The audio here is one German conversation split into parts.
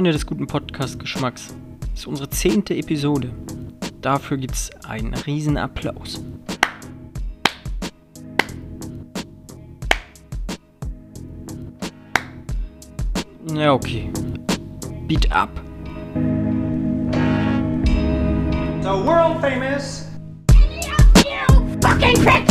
Freunde des guten Podcast-Geschmacks, das ist unsere zehnte Episode. Dafür gibt es einen riesen Applaus. Ja, okay. Beat up. The world famous You fucking prick!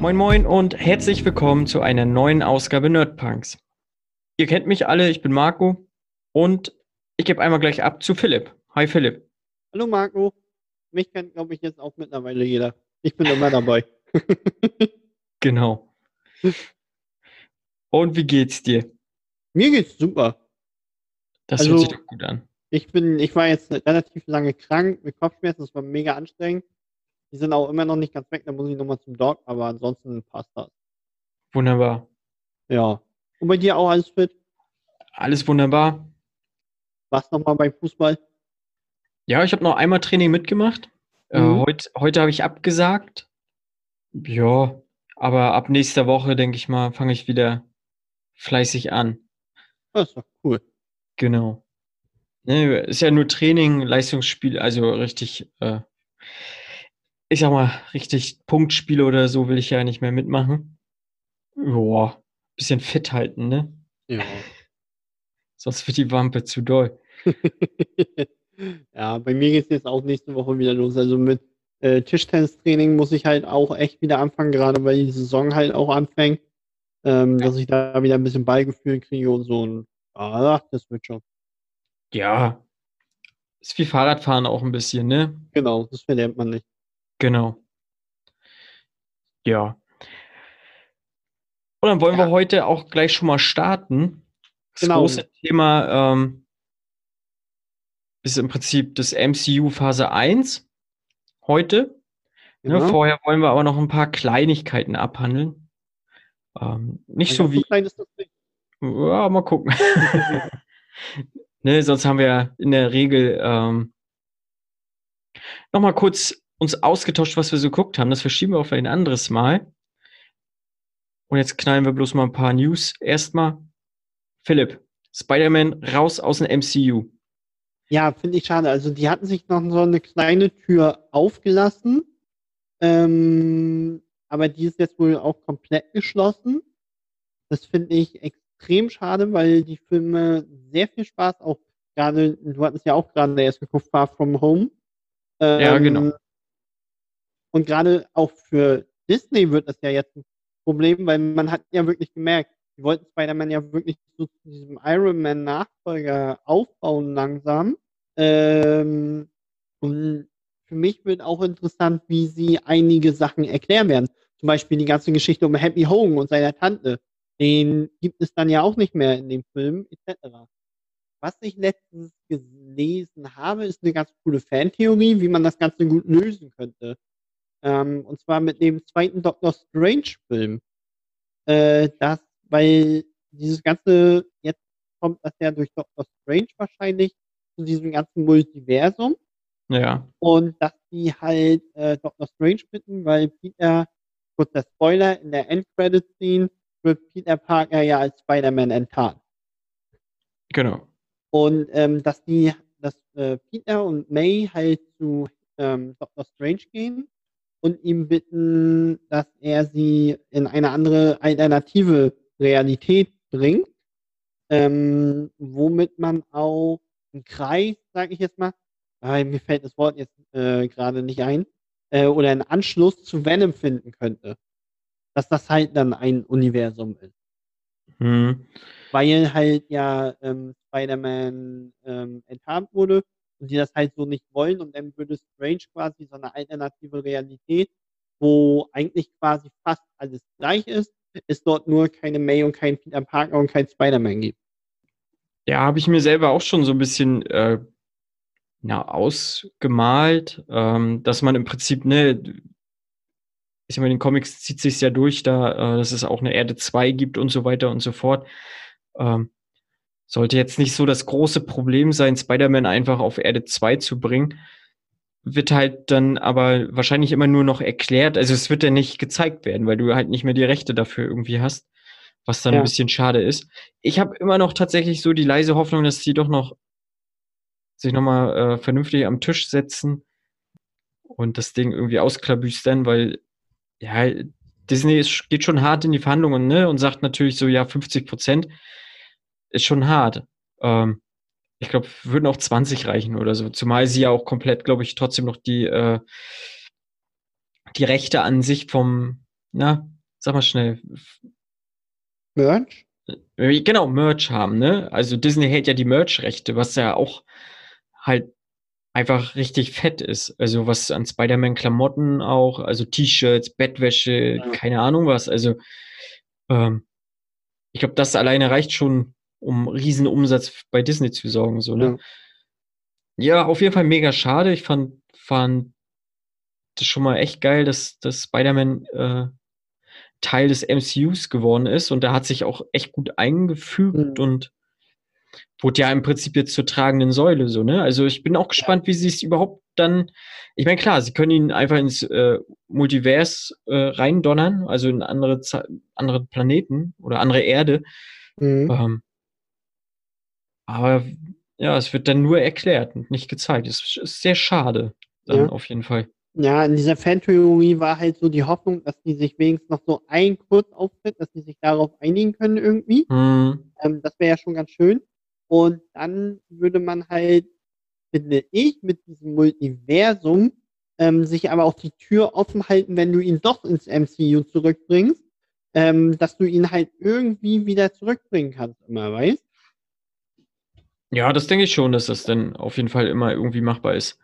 Moin Moin und herzlich willkommen zu einer neuen Ausgabe Nerdpunks. Ihr kennt mich alle, ich bin Marco und ich gebe einmal gleich ab zu Philipp. Hi Philipp. Hallo Marco. Mich kennt, glaube ich, jetzt auch mittlerweile jeder. Ich bin immer dabei. Genau. Und wie geht's dir? Mir geht's super. Das Also- hört sich doch gut an. Ich bin, ich war jetzt relativ lange krank mit Kopfschmerzen, das war mega anstrengend. Die sind auch immer noch nicht ganz weg, da muss ich nochmal zum Doc, aber ansonsten passt das. Wunderbar. Ja. Und bei dir auch alles fit? Alles wunderbar. Was nochmal beim Fußball? Ja, ich habe noch einmal Training mitgemacht. Äh, Mhm. heut, heute habe ich abgesagt. Ja, aber ab nächster Woche, denke ich mal, fange ich wieder fleißig an. Das ist doch cool. Genau. Ne, ist ja nur Training, Leistungsspiel, also richtig, äh, ich sag mal, richtig Punktspiele oder so will ich ja nicht mehr mitmachen. Joa, bisschen fit halten, ne? Ja. Sonst wird die Wampe zu doll. ja, bei mir geht's jetzt auch nächste Woche wieder los. Also mit äh, Tischtennistraining muss ich halt auch echt wieder anfangen, gerade weil die Saison halt auch anfängt. Ähm, dass ich da wieder ein bisschen Ballgefühl kriege und so. Und ach, das wird schon. Ja. Ist wie Fahrradfahren auch ein bisschen, ne? Genau, das verlernt man nicht. Genau. Ja. Und dann wollen wir Ja. heute auch gleich schon mal starten. Das Genau. große Thema ähm, ist im Prinzip das MCU Phase 1 heute. Ne, Genau. vorher wollen wir aber noch ein paar Kleinigkeiten abhandeln. Ähm, nicht so Ganz wie, klein ist das nicht. ja, mal gucken. ne, sonst haben wir ja in der Regel ähm, noch mal kurz uns ausgetauscht, was wir so geguckt haben. Das verschieben wir auf ein anderes Mal. Und jetzt knallen wir bloß mal ein paar News. Erstmal, Philipp, Spider-Man raus aus dem MCU. Ja, finde ich schade. Also die hatten sich noch so eine kleine Tür aufgelassen. Ähm, aber die ist jetzt wohl auch komplett geschlossen. Das finde ich extrem schade, weil die Filme sehr viel Spaß auch gerade, du hattest ja auch gerade erst geguckt, Far From Home. Ja, Ähm, genau. Und gerade auch für Disney wird das ja jetzt ein Problem, weil man hat ja wirklich gemerkt, die wollten Spider-Man ja wirklich so zu diesem Iron Man Nachfolger aufbauen langsam. Ähm, und für mich wird auch interessant, wie sie einige Sachen erklären werden. Zum Beispiel die ganze Geschichte um Happy Hogan und seiner Tante. Den gibt es dann ja auch nicht mehr in dem Film, etc. Was ich letztens gelesen habe, ist eine ganz coole Fantheorie, wie man das Ganze gut lösen könnte. Ähm, und zwar mit dem zweiten Doctor Strange-Film. Äh, das, weil dieses ganze, jetzt kommt das ja durch Doctor Strange wahrscheinlich zu diesem ganzen Multiversum. Ja, Und dass die halt äh, Doctor Strange bitten, weil Peter, kurzer Spoiler, in der Endcredit-Scene wird Peter Parker ja als Spider-Man enttarnt. genau. Und ähm, dass die, dass äh, Peter und May halt zu ähm, Dr. Strange gehen und ihm bitten, dass er sie in eine andere alternative Realität bringt, ähm, womit man auch einen Kreis, sage ich jetzt mal, ah, mir fällt das Wort jetzt äh, gerade nicht ein, äh, oder einen Anschluss zu Venom finden könnte. Dass das halt dann ein Universum ist Hm. weil halt ja ähm, Spider-Man ähm, enttarnt wurde und die das halt so nicht wollen und dann würde Strange quasi so eine alternative Realität, wo eigentlich quasi fast alles gleich ist, es dort nur keine May und kein Peter Parker und kein Spider-Man gibt. Ja, habe ich mir selber auch schon so ein bisschen äh, na, ausgemalt, ähm, dass man im Prinzip, ne, ich sag mal, in den Comics zieht sich ja durch, da, äh, dass es auch eine Erde 2 gibt und so weiter und so fort. Ähm, sollte jetzt nicht so das große Problem sein, Spider-Man einfach auf Erde 2 zu bringen. Wird halt dann aber wahrscheinlich immer nur noch erklärt. Also es wird ja nicht gezeigt werden, weil du halt nicht mehr die Rechte dafür irgendwie hast, was dann Ja. ein bisschen schade ist. Ich habe immer noch tatsächlich so die leise Hoffnung, dass die doch noch sich nochmal äh, vernünftig am Tisch setzen und das Ding irgendwie ausklabüstern, weil ja, Disney ist, geht schon hart in die Verhandlungen, ne? Und sagt natürlich so, ja, 50 Prozent ist schon hart. Ähm, ich glaube, würden auch 20 reichen oder so. Zumal sie ja auch komplett, glaube ich, trotzdem noch die, äh, die Rechte an sich vom, na, sag mal schnell, Merch? äh, genau, Merch haben, ne? Also Disney hält ja die Merch-Rechte, was ja auch halt einfach richtig fett ist. Also was an Spider-Man-Klamotten auch, also T-Shirts, Bettwäsche, Ja. keine Ahnung was. Also ähm, ich glaube, das alleine reicht schon, um riesen Umsatz bei Disney zu sorgen, so, ne? Ja, auf jeden Fall mega schade. Ich fand, fand das schon mal echt geil, dass, dass Spider-Man äh, Teil des MCUs geworden ist und da hat sich auch echt gut eingefügt Mhm. und wurde ja im Prinzip jetzt zur tragenden Säule, so, ne? Also ich bin auch gespannt, wie sie es überhaupt dann. Ich meine, klar, sie können ihn einfach ins äh, Multivers äh, reindonnern, also in andere, andere Planeten oder andere Erde. Mhm. Ähm, aber ja, es wird dann nur erklärt und nicht gezeigt. Es ist sehr schade, dann Ja. auf jeden Fall. Ja, in dieser Fantheorie war halt so die Hoffnung, dass die sich wenigstens noch so ein Kurzauftritt, dass die sich darauf einigen können irgendwie. Hm, Ähm, das wäre ja schon ganz schön. Und dann würde man halt, finde ich, mit diesem Multiversum ähm, sich aber auch die Tür offen halten, wenn du ihn doch ins MCU zurückbringst, ähm, dass du ihn halt irgendwie wieder zurückbringen kannst, immer, weißt? Ja, das denke ich schon, dass das dann auf jeden Fall immer irgendwie machbar ist.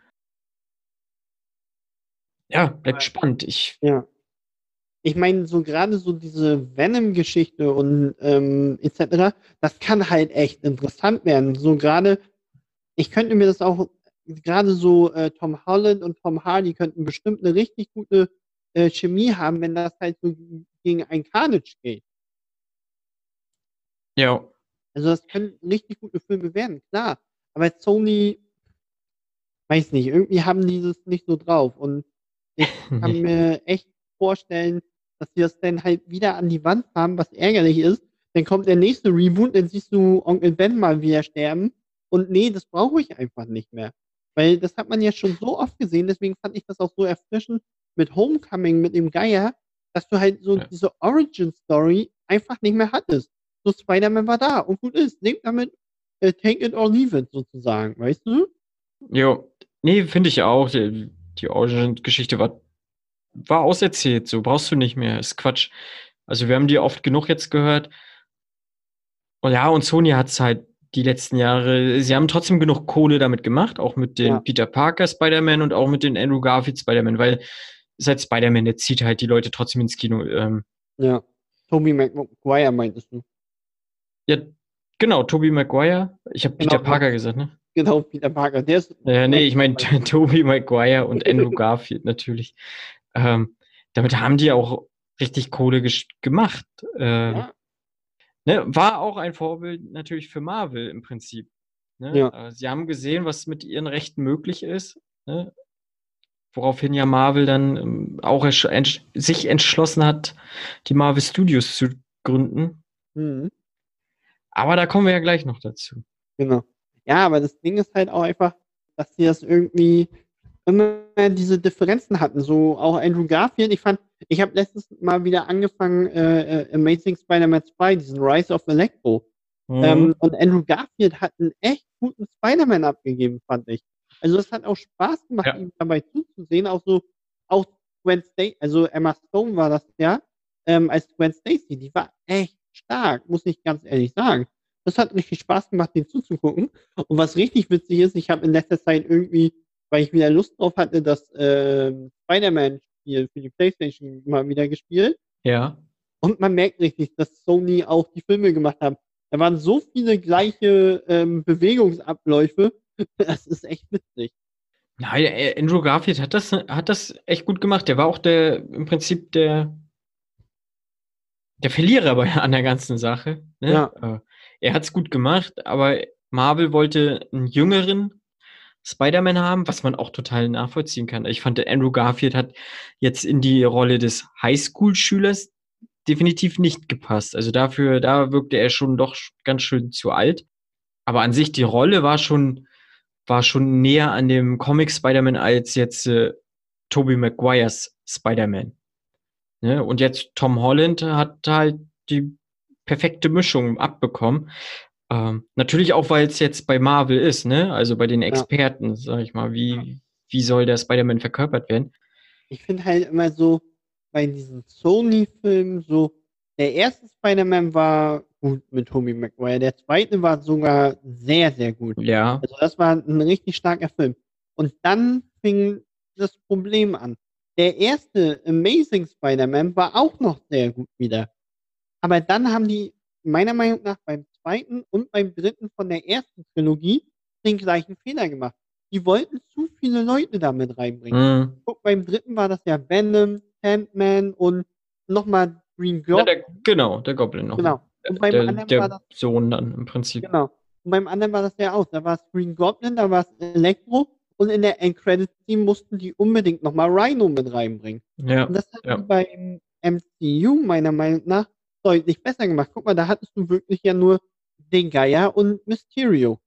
Ja, bleibt spannend. Ich, Ja. Ich meine, so gerade so diese Venom-Geschichte und ähm, etc., das kann halt echt interessant werden. So gerade, ich könnte mir das auch, gerade so äh, Tom Holland und Tom Hardy könnten bestimmt eine richtig gute äh, Chemie haben, wenn das halt so gegen ein Carnage geht. ja, Also das können richtig gute Filme werden, klar. Aber Sony, weiß nicht, irgendwie haben die das nicht so drauf. Und ich kann mir echt vorstellen, dass sie das dann halt wieder an die Wand haben, was ärgerlich ist. Dann kommt der nächste Reboot, dann siehst du Onkel Ben mal wieder sterben. Und nee, das brauche ich einfach nicht mehr. Weil das hat man ja schon so oft gesehen, deswegen fand ich das auch so erfrischend mit Homecoming, mit dem Geier, dass du halt so Ja. diese Origin-Story einfach nicht mehr hattest. So Spider-Man war da und gut ist. Nehmt damit, äh, take it or leave it sozusagen, weißt du? Jo, nee, finde ich auch. Die, die Origin-Geschichte war, war auserzählt, so brauchst du nicht mehr. Ist Quatsch. Also wir haben die oft genug jetzt gehört. Und ja, und Sony hat es halt die letzten Jahre, sie haben trotzdem genug Kohle damit gemacht, auch mit den Ja. Peter Parker Spider-Man und auch mit den Andrew Garfield Spider-Man, weil seit Spider-Man, der zieht halt die Leute trotzdem ins Kino. Ähm, Ja. Tobey Maguire meintest du. Ja, genau, Tobey Maguire. Ich habe Genau, Peter. Parker gesagt, ne? Genau, Peter Parker. Der ist. Äh, nee, ich meine Tobey Maguire und Andrew Garfield natürlich. Ähm, damit haben die auch richtig Kohle gemacht. Ähm, Ja. ne, war auch ein Vorbild natürlich für Marvel im Prinzip. Ne? Ja. Äh, Sie haben gesehen, was mit ihren Rechten möglich ist. Ne? Woraufhin ja Marvel dann ähm, auch entsch sich entschlossen hat, die Marvel Studios zu gründen. Mhm. Aber da kommen wir ja gleich noch dazu. Genau. Ja, aber das Ding ist halt auch einfach, dass sie das irgendwie immer diese Differenzen hatten. So auch Andrew Garfield. Ich fand, ich habe letztens mal wieder angefangen, äh, äh, Amazing Spider-Man 2, diesen Rise of Electro. Mhm. Ähm, und Andrew Garfield hat einen echt guten Spider-Man abgegeben, fand ich. Also es hat auch Spaß gemacht, Ja. ihm dabei zuzusehen. Auch so, auch Gwen Stacy, also Emma Stone war das ja, ähm, als Gwen Stacy, die war echt stark, muss ich ganz ehrlich sagen. Das hat richtig Spaß gemacht, den zuzugucken. Und was richtig witzig ist, ich habe in letzter Zeit irgendwie, weil ich wieder Lust drauf hatte, das ähm, Spider-Man-Spiel für die Playstation mal wieder gespielt. ja. Und man merkt richtig, dass Sony auch die Filme gemacht haben. Da waren so viele gleiche ähm, Bewegungsabläufe Das ist echt witzig. Nein, äh, Andrew Garfield hat das, hat das echt gut gemacht. Der war auch der, im Prinzip der, der Verlierer bei, an der ganzen Sache. Ne? Ja. Äh, Er hat es gut gemacht, aber Marvel wollte einen jüngeren Spider-Man haben, was man auch total nachvollziehen kann. Ich fand, Andrew Garfield hat jetzt in die Rolle des Highschool-Schülers definitiv nicht gepasst. Also dafür, da wirkte er schon doch ganz schön zu alt. Aber an sich, die Rolle war schon, war schon näher an dem Comic Spider-Man als jetzt äh, Tobey Maguires Spider-Man. Ne? Und jetzt Tom Holland hat halt die perfekte Mischung abbekommen. Ähm, natürlich auch, weil es jetzt bei Marvel ist, ne? Also bei den Experten, sag ich mal, wie, wie soll der Spider-Man verkörpert werden? Ich finde halt immer so, bei diesen Sony-Filmen so, der erste Spider-Man war gut mit Tobey Maguire, der zweite war sogar sehr, sehr gut. Ja, Also das war ein richtig starker Film. Und dann fing das Problem an. Der erste Amazing Spider-Man war auch noch sehr gut wieder. Aber dann haben die meiner Meinung nach beim zweiten und beim dritten von der ersten Trilogie den gleichen Fehler gemacht. Die wollten zu viele Leute damit reinbringen. hm. Guck, beim dritten war das ja Venom, Sandman und nochmal Green ja Goblin. der, genau, der Goblin noch. Genau. Und beim der, anderen war der das Sohn dann im Prinzip. Genau. Und beim anderen war das ja auch. Da war es Green Goblin, da war es Elektro und in der End-Credit-Scene mussten die unbedingt nochmal Rhino mit reinbringen. Ja, Und das hat ja. beim MCU meiner Meinung nach deutlich besser gemacht. Guck mal, da hattest du wirklich ja nur den Geier und Mysterio.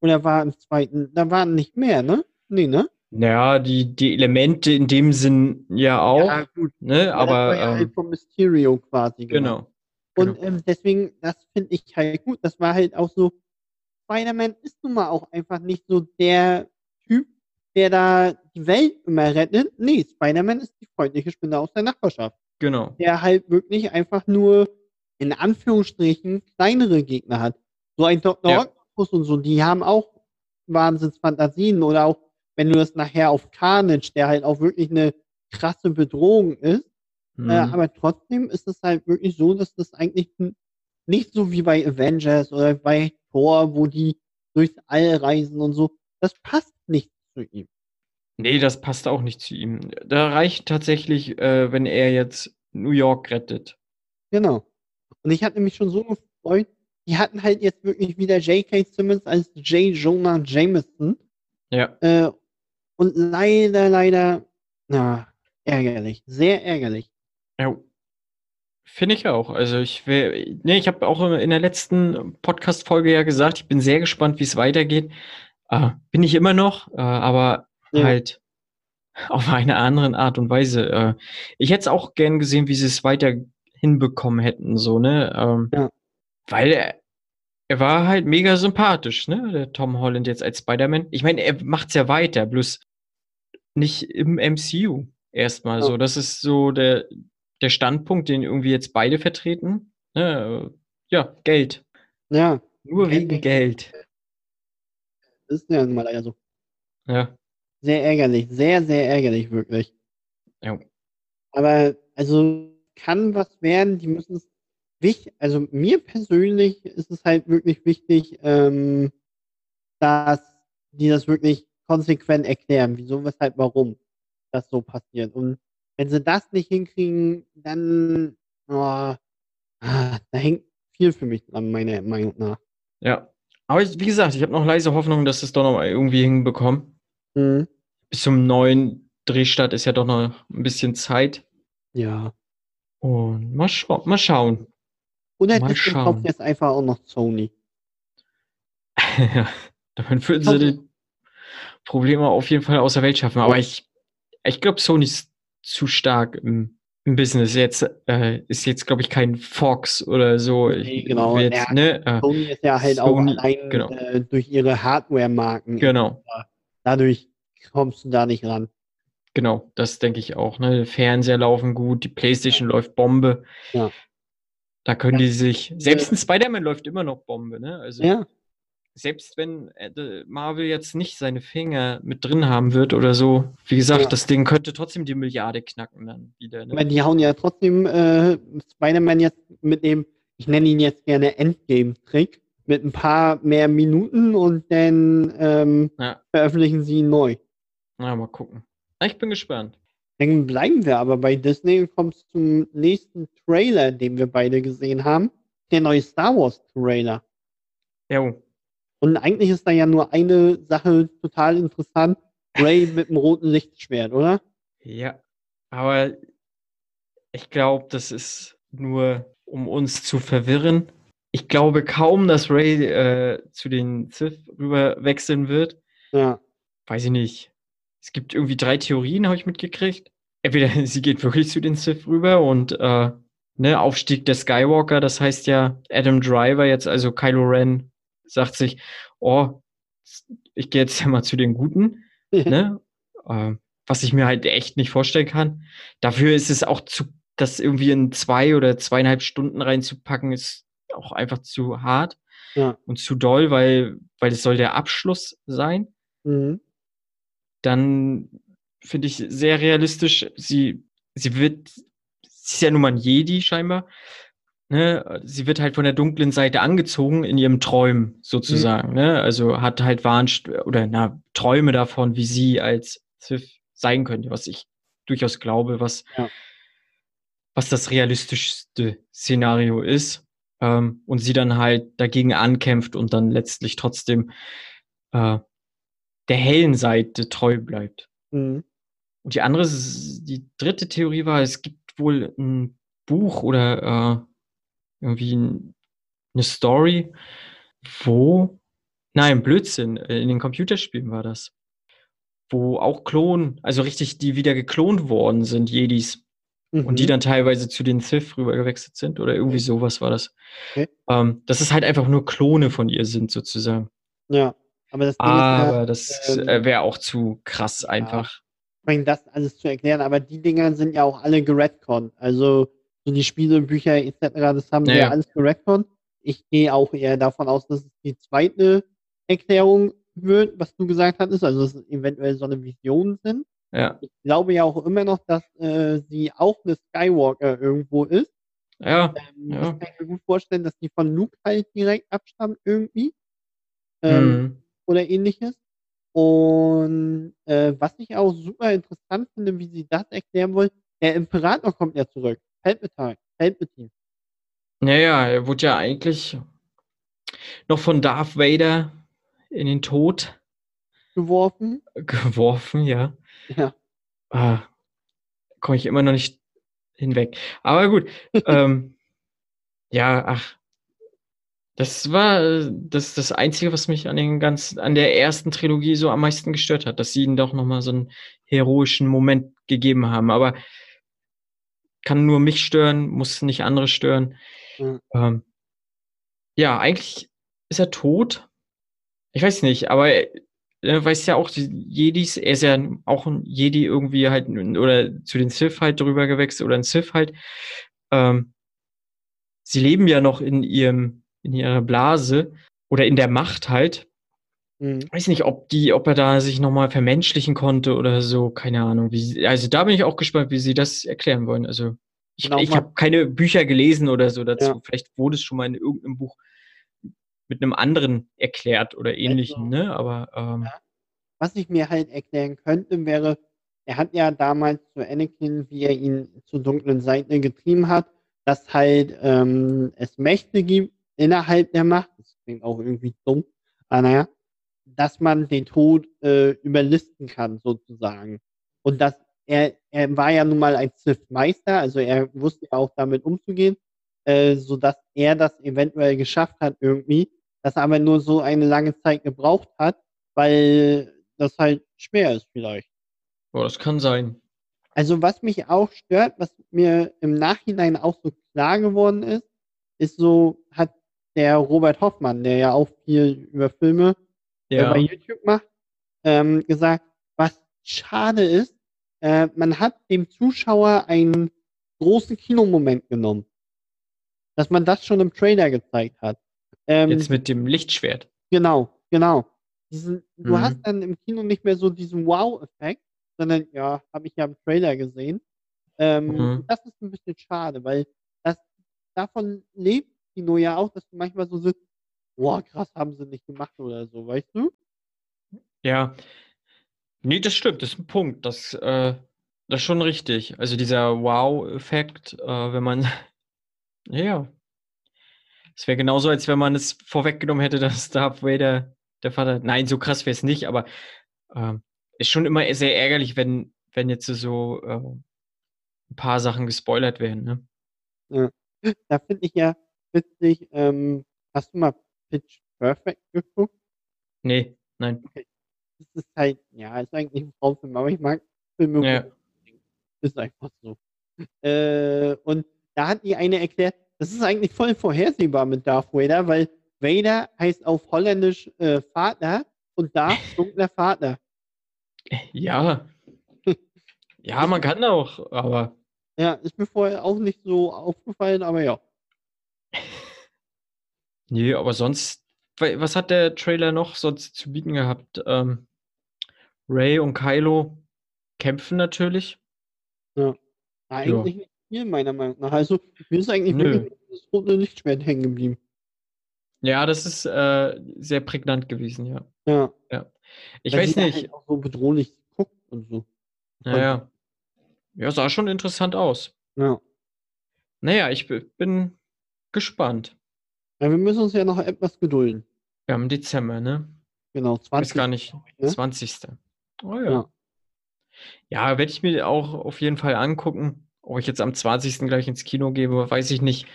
Oder war im zweiten, da waren nicht mehr, ne? Nee, ne? Naja, die, die Elemente in dem Sinn ja auch, Ja, gut. ne? Ja, Aber das war ja halt ähm, von Mysterio quasi gemacht. genau. Und ähm, deswegen, das finde ich halt gut. Das war halt auch so, Spider-Man ist nun mal auch einfach nicht so der der da die Welt immer rettet. Nee, Spider-Man ist die freundliche Spinne aus der Nachbarschaft. Genau. Der halt wirklich einfach nur in Anführungsstrichen kleinere Gegner hat. So ein Dr. Ja. Octopus und so, die haben auch Wahnsinnsfantasien oder auch, wenn du das nachher auf Carnage, der halt auch wirklich eine krasse Bedrohung ist, Mhm. äh, aber trotzdem ist es halt wirklich so, dass das eigentlich nicht so wie bei Avengers oder bei Thor, wo die durchs All reisen und so. Das passt nicht zu ihm. Nee, das passt auch nicht zu ihm. Da reicht tatsächlich, äh, wenn er jetzt New York rettet. Genau. Und ich hatte mich schon so gefreut. Die hatten halt jetzt wirklich wieder J.K. Simmons als J. Jonah Jameson. Ja. Äh, und leider, leider, na, ärgerlich. Sehr ärgerlich. Ja, finde ich auch. Also ich will, nee, ich habe auch in der letzten Podcast-Folge ja gesagt, ich bin sehr gespannt, wie es weitergeht. Äh, bin ich immer noch, äh, aber Ja. halt auf eine andere Art und Weise. Äh, ich hätte es auch gern gesehen, wie sie es weiter hinbekommen hätten, so, ne? Ähm, Ja. Weil er, er war halt mega sympathisch, ne? Der Tom Holland jetzt als Spider-Man. Ich meine, er macht's ja weiter, bloß nicht im MCU erstmal Ja. so. Das ist so der, der Standpunkt, den irgendwie jetzt beide vertreten. Ne? Ja, Geld. Ja, Nur wegen Geld. Ist ja nun mal leider so. Ja. Sehr ärgerlich. Sehr, sehr ärgerlich, wirklich. Ja. Aber, also, kann was werden. Die müssen es wichtig, also mir persönlich ist es halt wirklich wichtig, ähm, dass die das wirklich konsequent erklären, wieso, weshalb, warum das so passiert. Und wenn sie das nicht hinkriegen, dann, oh, ah, da hängt viel für mich dran, meiner Meinung nach. Ja. Aber ich, wie gesagt, ich habe noch leise Hoffnung, dass es doch noch mal irgendwie hinbekommen. Mhm. Bis zum neuen Drehstart ist ja doch noch ein bisschen Zeit. Ja. Und mal, schau mal schauen. Oder Mal deswegen schauen. kauft jetzt einfach auch noch Sony. ja, damit würden sie die Probleme auf jeden Fall aus der Welt schaffen. Aber ich, ich glaube, Sony ist zu stark im, im Business. Jetzt äh, ist jetzt, glaube ich, kein Fox oder so. Nee, genau. Jetzt, Ja, ne? äh, Sony ist ja halt Sony, auch allein genau. äh, durch ihre Hardware-Marken. genau, Dadurch kommst du da nicht ran. genau. Das denke ich auch. Ne? Fernseher laufen gut, die Playstation läuft Bombe. Ja. Da können Ja. die sich. Selbst ein Spider-Man läuft immer noch Bombe, ne? Also Ja, selbst wenn äh, Marvel jetzt nicht seine Finger mit drin haben wird oder so, wie gesagt, Ja. das Ding könnte trotzdem die Milliarde knacken dann wieder. aber Ne? die hauen ja trotzdem äh, Spider-Man jetzt mit dem, ich nenne ihn jetzt gerne Endgame-Trick, mit ein paar mehr Minuten und dann ähm, Ja. veröffentlichen sie ihn neu. Na, mal gucken. Ich bin gespannt. Dann bleiben wir aber bei Disney und kommen zum nächsten Trailer, den wir beide gesehen haben. Der neue Star Wars Trailer. Jo. Und eigentlich ist da ja nur eine Sache total interessant. Ray mit dem roten Lichtschwert, oder? Ja. Aber ich glaube, das ist nur, um uns zu verwirren. Ich glaube kaum, dass Ray äh, zu den Sith rüber wechseln wird. Ja. Weiß ich nicht. Es gibt irgendwie drei Theorien, habe ich mitgekriegt. Entweder sie geht wirklich zu den Sith rüber und äh, ne, Aufstieg der Skywalker, das heißt ja, Adam Driver jetzt, also Kylo Ren, sagt sich, oh, ich gehe jetzt ja mal zu den Guten, ne? äh, was ich mir halt echt nicht vorstellen kann. Dafür ist es auch zu, das irgendwie in zwei oder zweieinhalb Stunden reinzupacken, ist auch einfach zu hart Ja. und zu doll, weil, weil es soll der Abschluss sein Mhm. dann finde ich sehr realistisch, sie, sie wird, sie ist ja nun mal ein Jedi scheinbar, ne? Sie wird halt von der dunklen Seite angezogen in ihrem Träumen sozusagen, ne? Also hat halt Warnst oder na, Träume davon, wie sie als Sith sein könnte, was ich durchaus glaube, was, Ja. was das realistischste Szenario ist. Ähm, und sie dann halt dagegen ankämpft und dann letztlich trotzdem äh, der hellen Seite treu bleibt. Mhm. Und die andere, die dritte Theorie war, es gibt wohl ein Buch oder äh, irgendwie ein, eine Story, wo, nein, Blödsinn, äh, in den Computerspielen war das, wo auch Klon, also richtig, die wieder geklont worden sind, Jedis, und die Mhm. dann teilweise zu den Sith rüber gewechselt sind oder irgendwie sowas war das. Okay. Ähm, dass es halt einfach nur Klone von ihr sind, sozusagen. Ja. Aber das Aber ja, das ähm, äh, wäre auch zu krass ja. einfach. ich meine, das alles zu erklären, aber die Dinger sind ja auch alle geredconnt. Also so die Spiele, Bücher etc., das haben Ja, wir ja alles geredconnt. Ich gehe auch eher davon aus, dass es die zweite Erklärung wird, was du gesagt hattest, also dass es eventuell so eine Vision sind. Ja, Ich glaube ja auch immer noch, dass äh, sie auch eine Skywalker irgendwo ist. ja, Ähm, Ja. Das kann ich mir gut vorstellen, dass die von Luke halt direkt abstammt irgendwie. Ähm, mhm. oder ähnliches. Und äh, was ich auch super interessant finde, wie sie das erklären wollen, der Imperator kommt ja zurück. Palpatine. Palpatine. Naja, er wurde ja eigentlich noch von Darth Vader in den Tod geworfen. geworfen, ja. Ja. Ah, komme ich immer noch nicht hinweg. Aber gut. ähm, ja, ach. Das war das, das Einzige, was mich an den ganz, an der ersten Trilogie so am meisten gestört hat, dass sie ihnen doch nochmal so einen heroischen Moment gegeben haben. Aber kann nur mich stören, muss nicht andere stören. Ja. Ähm, ja, eigentlich ist er tot. Ich weiß nicht, aber er, er weiß ja auch, die Jedis, er ist ja auch ein Jedi irgendwie halt, oder zu den Sith halt drüber gewechselt, oder ein Sith halt. Ähm, sie leben ja noch in ihrem, in ihrer Blase oder in der Macht halt. Mhm. Weiß nicht, ob die, ob er da sich nochmal vermenschlichen konnte oder so, keine Ahnung. Wie, also da bin ich auch gespannt, wie sie das erklären wollen. Also ich, Genau, ich habe keine Bücher gelesen oder so dazu. Ja. Vielleicht wurde es schon mal in irgendeinem Buch mit einem anderen erklärt oder ähnlichem, ne? Aber ähm, Ja. Was ich mir halt erklären könnte, wäre, er hat ja damals zu Anakin, wie er ihn zur dunklen Seite getrieben hat, dass halt ähm, es Mächte gibt innerhalb der Macht, das klingt auch irgendwie dumm, aber naja, dass man den Tod äh, überlisten kann, sozusagen. Und dass er, er war ja nun mal ein Sith-Meister, also er wusste ja auch damit umzugehen, äh, sodass er das eventuell geschafft hat irgendwie, dass er aber nur so eine lange Zeit gebraucht hat, weil das halt schwer ist vielleicht. boah, das kann sein. Also was mich auch stört, was mir im Nachhinein auch so klar geworden ist, ist so, hat der Robert Hoffmann, der ja auch viel über Filme Ja. bei YouTube macht, ähm, gesagt, was schade ist, äh, man hat dem Zuschauer einen großen Kinomoment genommen. Dass man das schon im Trailer gezeigt hat. Ähm, Jetzt mit dem Lichtschwert. Genau, genau. Diesen, Du Mhm. hast dann im Kino nicht mehr so diesen Wow-Effekt, sondern ja, habe ich ja im Trailer gesehen. Ähm, Mhm. Das ist ein bisschen schade, weil das davon lebt Kino ja auch, dass du manchmal so sitzt, boah, krass, haben sie nicht gemacht oder so, weißt du? Ja. Nee, das stimmt, das ist ein Punkt. Das, äh, das ist schon richtig. Also dieser Wow-Effekt, äh, wenn man. Ja. Es wäre genauso, als wenn man es vorweggenommen hätte, dass Darth Vader der Vater. Nein, so krass wäre es nicht, aber ähm, ist schon immer sehr ärgerlich, wenn, wenn jetzt so äh, ein paar Sachen gespoilert werden. Ne? Ja. Da finde ich ja witzig, ähm, hast du mal Pitch Perfect geguckt? Nee, nein. Das ist halt, ja, ist eigentlich ein Frauenfilm, aber ich mag Filme. Ja. Ist einfach so. Äh, und da hat die eine erklärt, das ist eigentlich voll vorhersehbar mit Darth Vader, weil Vader heißt auf Holländisch äh, Vater und Darth dunkler Vater. Ja. Ja, man kann auch, aber Ja, ist mir vorher auch nicht so aufgefallen, aber ja. Nee, aber sonst, wa- was hat der Trailer noch sonst zu bieten gehabt? Ähm, Ray und Kylo kämpfen natürlich. Eigentlich nicht viel, meiner Meinung nach. Also, mir ist eigentlich wirklich das rote Lichtschwert hängen geblieben. Ja, das ist äh, sehr prägnant gewesen, ja. Ja. Ich weil weiß nicht. Halt auch so bedrohlich guckt und so. Naja. Ja, sah schon interessant aus. Ja. Naja, ich bin gespannt. Ja. Wir müssen uns ja noch etwas gedulden. Wir haben Dezember, ne? Genau, Weiß 20. gar nicht. ne? 20. Oh ja. Ja. Ja, werde ich mir auch auf jeden Fall angucken. Ob ich jetzt am 20. gleich ins Kino gebe, weiß ich nicht.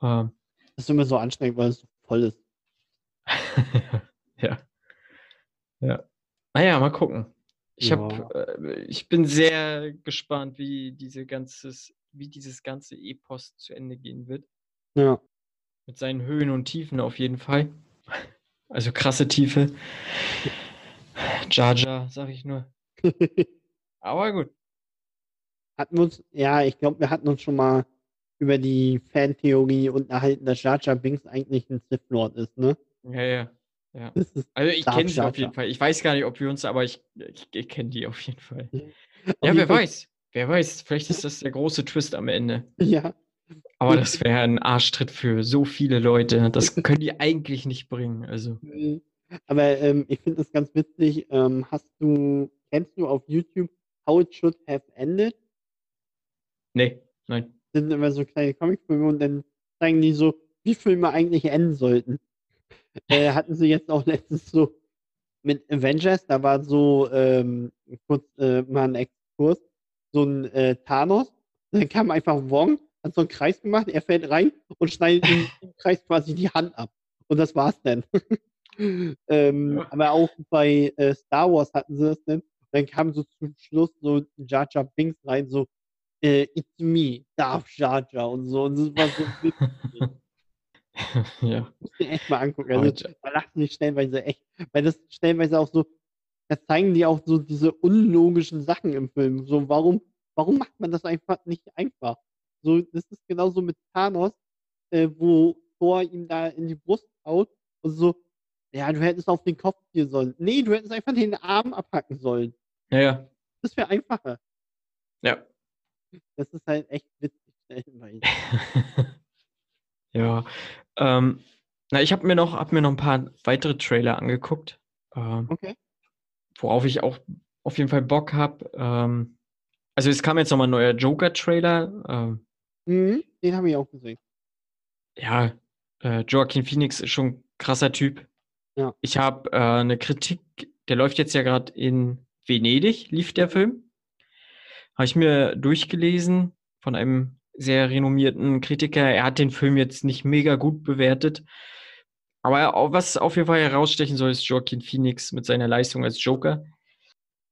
Ähm, Das ist immer so anstrengend, weil es so voll ist. ja. Ja. Naja, mal gucken. Ich Ja. hab, äh, ich bin sehr gespannt, wie diese ganzes, wie dieses ganze Epos zu Ende gehen wird. Ja. Mit seinen Höhen und Tiefen auf jeden Fall. Also krasse Tiefe. Jar, sag ich nur. Aber gut. hatten wir uns, ja, ich glaube, wir hatten uns schon mal über die Fantheorie unterhalten, dass Jar Binks eigentlich ein Sith Lord ist, ne? Ja, ja. ja. Also ich kenne sie auf jeden. Fall. Ich weiß gar nicht, ob wir uns, aber ich, ich, ich kenne die auf jeden Fall. Ja, jeden wer weiß. Wer weiß. Vielleicht ist das der große Twist am Ende. Ja, Aber das wäre ein Arschtritt für so viele Leute. Das können die eigentlich nicht bringen. Also. Aber ähm, ich finde das ganz witzig. Ähm, hast du, kennst du auf YouTube How It Should Have Ended? Nee, nein. Das sind immer so kleine Comicfilme und dann zeigen die so, wie Filme eigentlich enden sollten. äh, hatten sie jetzt auch letztens so mit Avengers, da war so ähm, kurz äh, mal ein Exkurs, so ein äh, Thanos, dann kam einfach Wong, hat so einen Kreis gemacht, er fällt rein und schneidet im Kreis quasi die Hand ab. Und das war's dann. ähm, Ja. Aber auch bei äh, Star Wars hatten sie das dann. Dann kam so zum Schluss so Jar Jar Binks rein, so äh, It's me, Darth Jar Jar und so. Und das war so witzig. ja. Musst dir echt mal angucken. Also, man lacht sich stellenweise echt, weil das stellenweise auch so, da zeigen die auch so diese unlogischen Sachen im Film. So, warum, warum macht man das einfach nicht einfach? So, das ist genauso mit Thanos, äh, wo Thor ihm da in die Brust haut und so, ja, du hättest auf den Kopf gehen sollen. Nee, du hättest einfach den Arm abhacken sollen. Ja, ja. Das wäre einfacher. Ja. Das ist halt echt witzig ja. Ähm, na, ich habe mir noch, hab mir noch ein paar weitere Trailer angeguckt, ähm, Okay. worauf ich auch auf jeden Fall Bock habe. Ähm, also es kam jetzt nochmal ein neuer Joker-Trailer. Mhm, den habe ich auch gesehen. ja, äh, Joaquin Phoenix ist schon ein krasser Typ. Ja. Ich habe äh, eine Kritik, der läuft jetzt ja gerade in Venedig, lief der Film. Habe ich mir durchgelesen von einem sehr renommierten Kritiker. Er hat den Film jetzt nicht mega gut bewertet. Aber was auf jeden Fall herausstechen soll, ist Joaquin Phoenix mit seiner Leistung als Joker.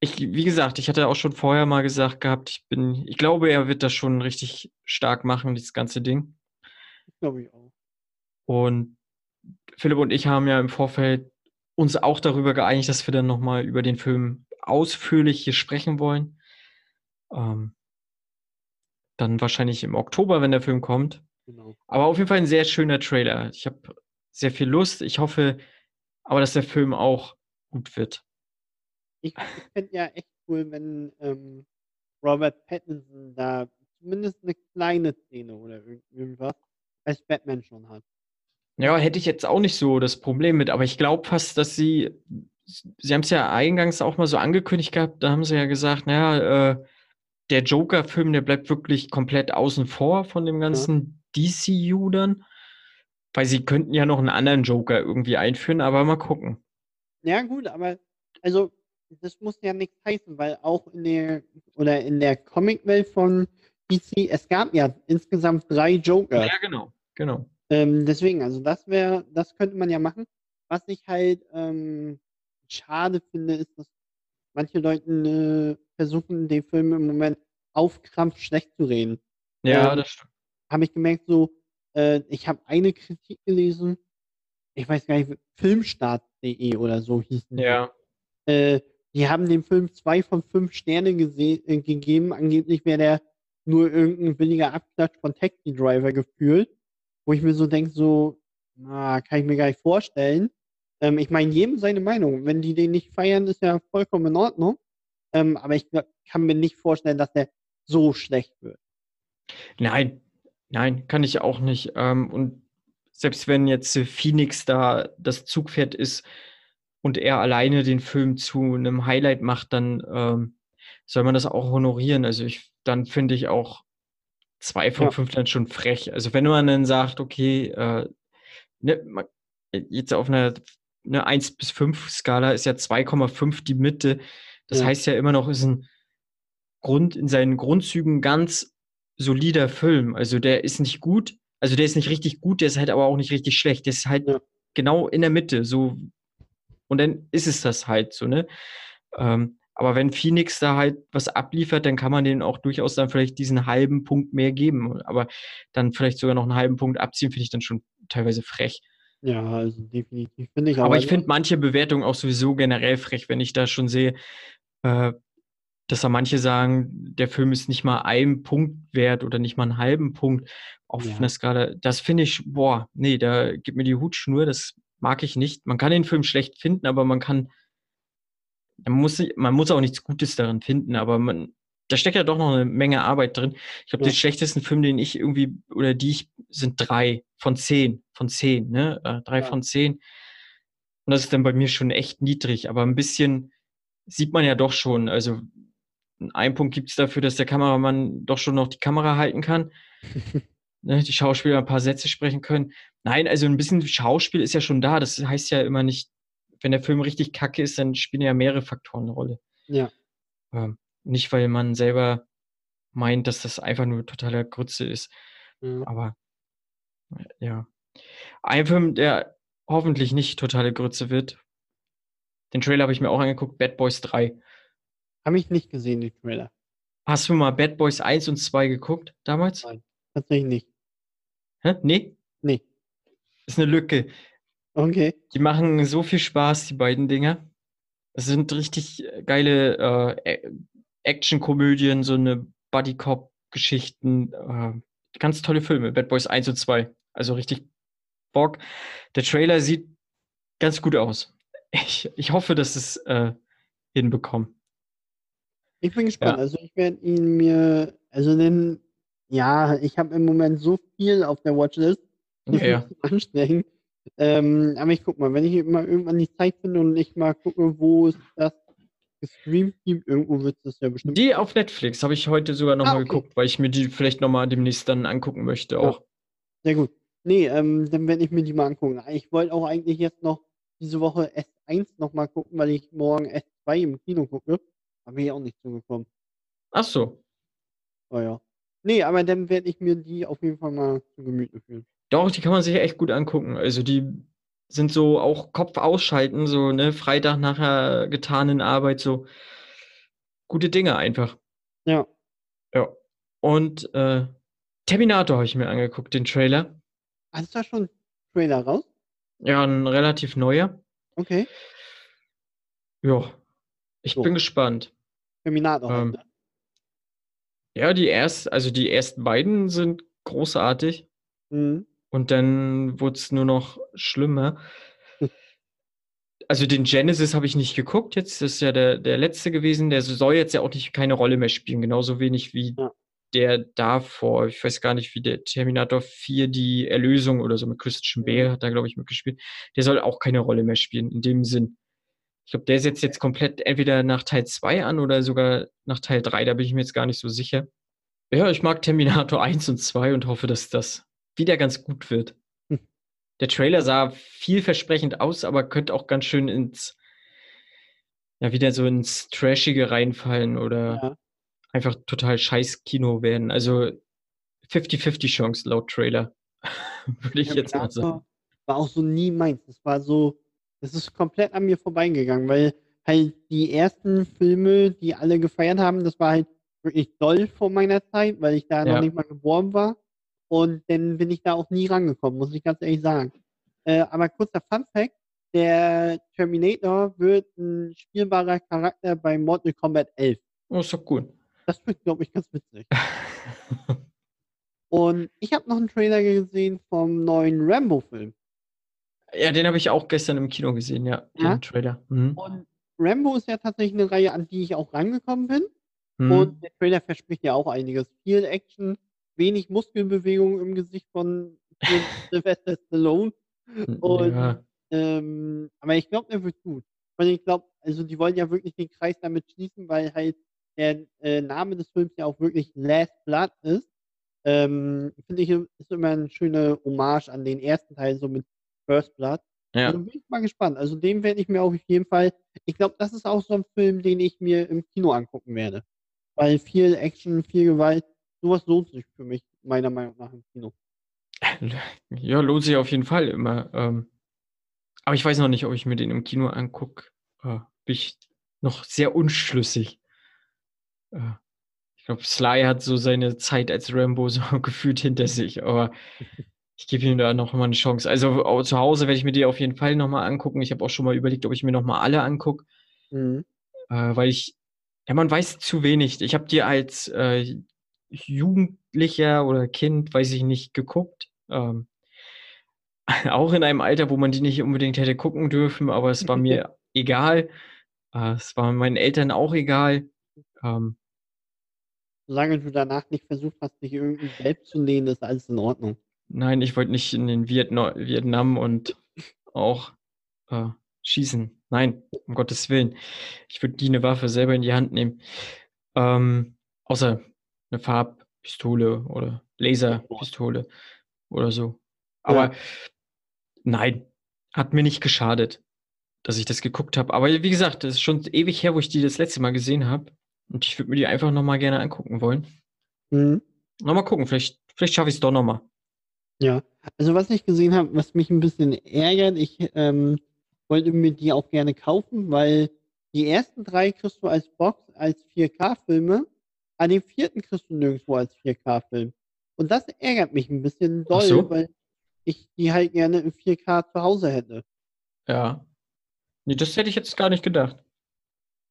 Ich, wie gesagt, ich hatte auch schon vorher mal gesagt gehabt, ich bin, ich glaube, er wird das schon richtig stark machen, dieses ganze Ding. Glaube ich auch. Und Philipp und ich haben ja im Vorfeld uns auch darüber geeinigt, dass wir dann nochmal über den Film ausführlich hier sprechen wollen. Ähm, dann wahrscheinlich im Oktober, wenn der Film kommt. Genau. Aber auf jeden Fall ein sehr schöner Trailer. Ich habe sehr viel Lust. Ich hoffe aber, dass der Film auch gut wird. Ich, ich fände ja echt cool, wenn ähm, Robert Pattinson da zumindest eine kleine Szene oder irgend- irgendwas als Batman schon hat. Ja, hätte ich jetzt auch nicht so das Problem mit, aber ich glaube fast, dass sie, sie haben es ja eingangs auch mal so angekündigt gehabt, da haben sie ja gesagt, naja, äh, der Joker-Film, der bleibt wirklich komplett außen vor von dem ganzen DCU dann, weil sie könnten ja noch einen anderen Joker irgendwie einführen, aber mal gucken. Ja, gut, aber also das muss ja nichts heißen, weil auch in der oder in der Comicwelt von DC, es gab ja insgesamt drei Joker. Ja, genau, genau. Ähm, deswegen, also das wäre, das könnte man ja machen. Was ich halt ähm, schade finde, ist, dass manche Leute äh, versuchen, den Film im Moment auf Krampf schlecht zu reden. Ja, Ähm, das stimmt. Habe ich gemerkt, so, äh, ich habe eine Kritik gelesen, ich weiß gar nicht, filmstart.de oder so hießen die. Ja. Äh, die haben dem Film zwei von fünf Sterne äh, gegeben. Angeblich wäre der nur irgendein billiger Abklatsch von Taxi Driver gefühlt. Wo ich mir so denke, so, na, kann ich mir gar nicht vorstellen. Ähm, ich meine, jedem seine Meinung. Wenn die den nicht feiern, ist ja vollkommen in Ordnung. Ähm, aber ich kann mir nicht vorstellen, dass der so schlecht wird. Nein, nein, kann ich auch nicht. Ähm, und selbst wenn jetzt Phoenix da das Zugpferd ist und er alleine den Film zu einem Highlight macht, dann ähm, soll man das auch honorieren. Also ich, dann finde ich auch zwei von Ja. fünf dann schon frech. Also wenn man dann sagt, okay, äh, ne, jetzt auf einer eine 1 bis 5 Skala ist ja 2,5 die Mitte. Das Ja. heißt ja immer noch, ist ein Grund in seinen Grundzügen ganz solider Film. Also der ist nicht gut, also der ist nicht richtig gut, der ist halt aber auch nicht richtig schlecht. Der ist halt Ja. genau in der Mitte, so und dann ist es das halt so, ne? Ähm, aber wenn Phoenix da halt was abliefert, dann kann man denen auch durchaus dann vielleicht diesen halben Punkt mehr geben. Aber dann vielleicht sogar noch einen halben Punkt abziehen, finde ich dann schon teilweise frech. Ja, also definitiv finde ich auch. Aber ich finde manche Bewertungen auch sowieso generell frech, wenn ich da schon sehe, äh, dass da manche sagen, der Film ist nicht mal einen Punkt wert oder nicht mal einen halben Punkt auf Ja. einer Skala. Das finde ich, boah, nee, da gibt mir die Hutschnur, das mag ich nicht. Man kann den Film schlecht finden, aber man kann, man muss, man muss auch nichts Gutes darin finden, aber man, da steckt ja doch noch eine Menge Arbeit drin. Ich glaube, Ja. den schlechtesten Film, den ich irgendwie, oder die ich, sind drei von zehn, von zehn, ne? Äh, drei Ja. von zehn. Und das ist dann bei mir schon echt niedrig, aber ein bisschen sieht man ja doch schon. Also einen Punkt gibt es dafür, dass der Kameramann doch schon noch die Kamera halten kann. ne, die Schauspieler ein paar Sätze sprechen können. Nein, also ein bisschen Schauspiel ist ja schon da. Das heißt ja immer nicht, wenn der Film richtig kacke ist, dann spielen ja mehrere Faktoren eine Rolle. Ja. Ähm, nicht, weil man selber meint, dass das einfach nur totaler Grütze ist. Ja. Aber äh, ja. Ein Film, der hoffentlich nicht totale Grütze wird. Den Trailer habe ich mir auch angeguckt, Bad Boys 3. Habe ich nicht gesehen, den Trailer. Hast du mal Bad Boys 1 und 2 geguckt damals? Nein. Tatsächlich nicht. Hä? Nee? Nee. Ist eine Lücke. Okay. Die machen so viel Spaß, die beiden Dinger. Es sind richtig äh, geile äh, Action-Komödien, so eine Buddy-Cop-Geschichten. Äh, ganz tolle Filme, Bad Boys 1 und 2. Also richtig Bock. Der Trailer sieht ganz gut aus. Ich, ich hoffe, dass es äh, hinbekommen. Ich bin gespannt. Ja. Also ich werde ihn mir, also denn, ja, ich habe im Moment so viel auf der Watchlist. Das Ja, ja. ist anstrengend. Ähm, aber ich guck mal, wenn ich mal irgendwann die Zeit finde und ich mal gucke, wo es das gestreamt gibt, irgendwo wird es ja bestimmt. Die auf Netflix habe ich heute sogar nochmal Ah, okay. geguckt, weil ich mir die vielleicht nochmal demnächst dann angucken möchte Ja. auch. Sehr gut. Nee, ähm, dann werde ich mir die mal angucken. Ich wollte auch eigentlich jetzt noch diese Woche S1 noch mal gucken, weil ich morgen S2 im Kino gucke. Bin ich auch nicht zugekommen. Ach so. Oh ja. Nee, aber dann werde ich mir die auf jeden Fall mal zu Gemüte führen. Doch, die kann man sich echt gut angucken. Also die sind so auch Kopf ausschalten, so, ne, Freitag nach der getanen Arbeit, so gute Dinge einfach. Ja. Ja. Und äh, Terminator habe ich mir angeguckt, den Trailer. Hast du da schon Trailer raus? Ja, ein relativ neuer. Okay. Ja. Ich So. bin gespannt. Terminator. halt, Ähm, ne? Ja, die erst, also die ersten beiden sind großartig. Mhm. Und dann wurde es nur noch schlimmer. Also den Genesis habe ich nicht geguckt jetzt. Das ist ja der, der letzte gewesen. Der soll jetzt ja auch nicht keine Rolle mehr spielen. Genauso wenig wie Ja. der davor, ich weiß gar nicht, wie der Terminator 4, die Erlösung oder so mit Christian Bale hat da, glaube ich, mitgespielt. Der soll auch keine Rolle mehr spielen, in dem Sinn. Ich glaube, der setzt jetzt komplett entweder nach Teil 2 an oder sogar nach Teil 3, da bin ich mir jetzt gar nicht so sicher. Ja, ich mag Terminator 1 und 2 und hoffe, dass das wieder ganz gut wird. Hm. Der Trailer sah vielversprechend aus, aber könnte auch ganz schön ins, ja, wieder so ins Trashige reinfallen oder Ja. einfach total scheiß Kino werden. Also 50-50 Chance laut Trailer, würde ich jetzt mal sagen. War auch so nie meins. Das war so, das ist komplett an mir vorbeigegangen, weil halt die ersten Filme, die alle gefeiert haben, das war halt wirklich doll vor meiner Zeit, weil ich da Ja. noch nicht mal geboren war. Und dann bin ich da auch nie rangekommen, muss ich ganz ehrlich sagen. Äh, aber kurzer Fun Fact, der Terminator wird ein spielbarer Charakter bei Mortal Kombat 11. Oh, ist doch gut. Das wird, glaube ich, ganz witzig. Und ich habe noch einen Trailer gesehen vom neuen Rambo-Film. Ja, den habe ich auch gestern im Kino gesehen, ja, Ja? den Trailer. Mhm. Und Rambo ist ja tatsächlich eine Reihe, an die ich auch rangekommen bin. Mhm. Und der Trailer verspricht ja auch einiges. Viel Action, wenig Muskelbewegung im Gesicht von Sylvester Stallone. Und, ja. ähm, aber ich glaube, der wird gut. Und ich glaube, also die wollen ja wirklich den Kreis damit schließen, weil halt der äh, Name des Films ja auch wirklich Last Blood ist. Ähm, Finde ich, ist immer eine schöne Hommage an den ersten Teil, so mit First Blood. ja. Also bin ich mal gespannt. Also den werde ich mir auf jeden Fall. Ich glaube, das ist auch so ein Film, den ich mir im Kino angucken werde. Weil viel Action, viel Gewalt, sowas lohnt sich für mich, meiner Meinung nach, im Kino. Ja, lohnt sich auf jeden Fall immer. Ähm, aber ich weiß noch nicht, ob ich mir den im Kino angucke. Äh, bin ich noch sehr unschlüssig. Äh, ich glaube, Sly hat so seine Zeit als Rambo so gefühlt hinter sich, aber ich gebe ihm da noch mal eine Chance. Also zu Hause werde ich mir die auf jeden Fall noch mal angucken. Ich habe auch schon mal überlegt, ob ich mir noch mal alle angucke, Mhm. äh, weil ich, ja, man weiß zu wenig. Ich habe die als äh, Jugendlicher oder Kind, weiß ich nicht, geguckt. Ähm, auch in einem Alter, wo man die nicht unbedingt hätte gucken dürfen, aber es war mir egal. Äh, es war meinen Eltern auch egal. Ähm, Solange du danach nicht versucht hast, dich irgendwie selbst zu nähen, ist alles in Ordnung. Nein, ich wollte nicht in den Vietna Vietnam und auch äh, schießen. Nein, um Gottes Willen. Ich würde die eine Waffe selber in die Hand nehmen. Ähm, außer eine Farbpistole oder Laserpistole oder so. Aber nein, hat mir nicht geschadet, dass ich das geguckt habe. Aber wie gesagt, das ist schon ewig her, wo ich die das letzte Mal gesehen habe. Und ich würde mir die einfach nochmal gerne angucken wollen. Mhm. Nochmal gucken, vielleicht, vielleicht schaffe ich es doch nochmal. Ja, also was ich gesehen habe, was mich ein bisschen ärgert, ich ähm, wollte mir die auch gerne kaufen, weil die ersten drei kriegst du als Box als 4K-Filme, an den vierten kriegst du nirgendwo als 4K-Film. Und das ärgert mich ein bisschen doll, so. weil ich die halt gerne in 4K zu Hause hätte. Ja. Nee, das hätte ich jetzt gar nicht gedacht.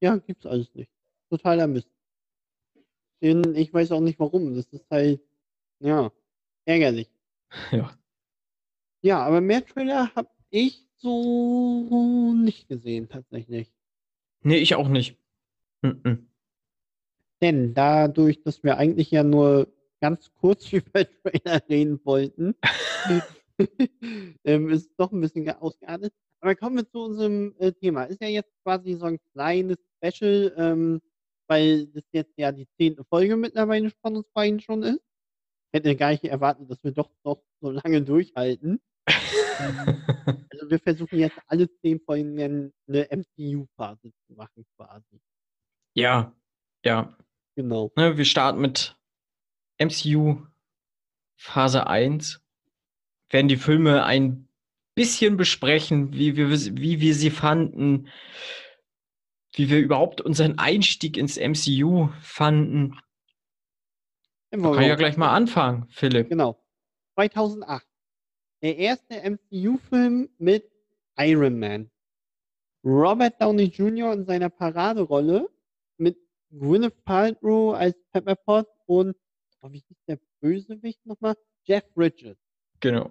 Ja, gibt's alles nicht. Totaler Mist. Den, ich weiß auch nicht warum. Das ist halt, ja, ärgerlich. Ja. Ja, aber mehr Trailer habe ich so nicht gesehen, tatsächlich. Nee, ich auch nicht. Mhm. Denn dadurch, dass wir eigentlich ja nur ganz kurz über Trailer reden wollten, ähm, ist es doch ein bisschen ge- ausgeartet. Aber kommen wir zu unserem äh, Thema. Ist ja jetzt quasi so ein kleines Special, ähm, weil das jetzt ja die zehnte Folge mittlerweile von uns beiden schon ist. Hätte gar nicht erwartet, dass wir doch noch so lange durchhalten. Also wir versuchen jetzt alle zehn Folgen eine MCU-Phase zu machen, quasi. ja, ja. Genau. Ne, wir starten mit MCU Phase 1. Werden die Filme ein bisschen besprechen, wie wir, wie wir sie fanden, wie wir überhaupt unseren Einstieg ins MCU fanden. Kann ich ja gleich mal anfangen, Philipp. Genau. 2008. Der erste MCU-Film mit Iron Man. Robert Downey Jr. in seiner Paraderolle mit Gwyneth Paltrow als Pepper Potts und, oh, wie hieß der Bösewicht nochmal? Jeff Bridges. Genau.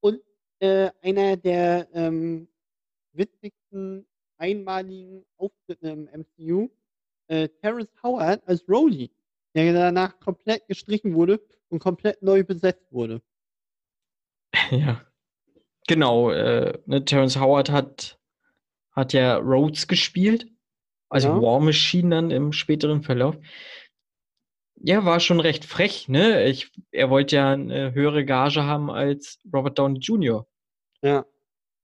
Und äh, einer der ähm, witzigsten einmaligen Auftritte im MCU, äh, Terrence Howard als Rhodey. Der danach komplett gestrichen wurde und komplett neu besetzt wurde. Ja. Genau, äh, ne, Terrence Howard hat, hat ja Rhodes gespielt, also Ja. War Machine dann im späteren Verlauf. Ja, war schon recht frech, ne? Ich, er wollte ja eine höhere Gage haben als Robert Downey Jr. Ja.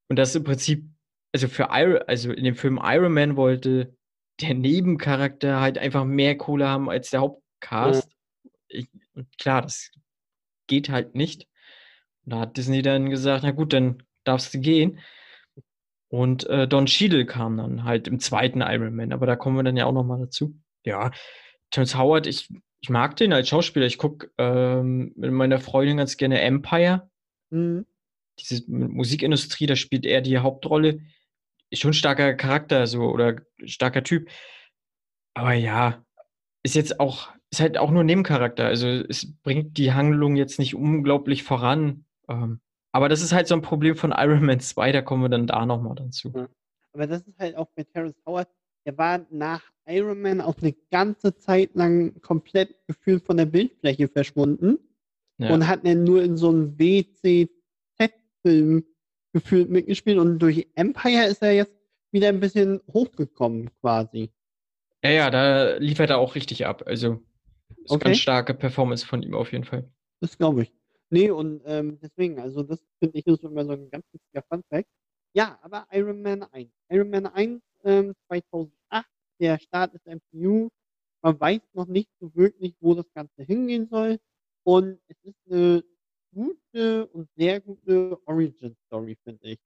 Und das im Prinzip, also für Iron, also in dem Film Iron Man wollte der Nebencharakter halt einfach mehr Kohle haben als der Hauptcast. Ich, und klar, das geht halt nicht. Und da hat Disney dann gesagt, na gut, dann darfst du gehen. Und äh, Don Cheadle kam dann halt im zweiten Iron Man, aber da kommen wir dann ja auch noch mal dazu. Ja, Terrence Howard, ich, ich mag den als Schauspieler. Ich gucke ähm, mit meiner Freundin ganz gerne Empire Mhm. diese Musikindustrie, da spielt er die Hauptrolle. Ist schon ein starker Charakter, so oder starker Typ. Aber ja, ist jetzt auch, ist halt auch nur Nebencharakter. Also es bringt die Handlung jetzt nicht unglaublich voran. Ähm, aber das ist halt so ein Problem von Iron Man 2, da kommen wir dann da nochmal dazu. Ja. Aber das ist halt auch bei Terrence Howard, der war nach Iron Man auch eine ganze Zeit lang komplett gefühlt von der Bildfläche verschwunden Ja. und hat dann nur in so einem WCZ-Film gefühlt mitgespielt und durch Empire ist er jetzt wieder ein bisschen hochgekommen quasi. ja, ja, da liefert er auch richtig ab. Also ist Okay. ganz starke Performance von ihm auf jeden Fall. Das glaube ich. Nee, und ähm, deswegen, also das finde ich ist immer so ein ganz wichtiger Funfact. Ja, aber Iron Man 1. Iron Man 1 ähm, 2008, der Start des MCU. Man weiß noch nicht so wirklich, wo das Ganze hingehen soll. Und es ist eine gute und sehr gute Origin-Story, finde ich.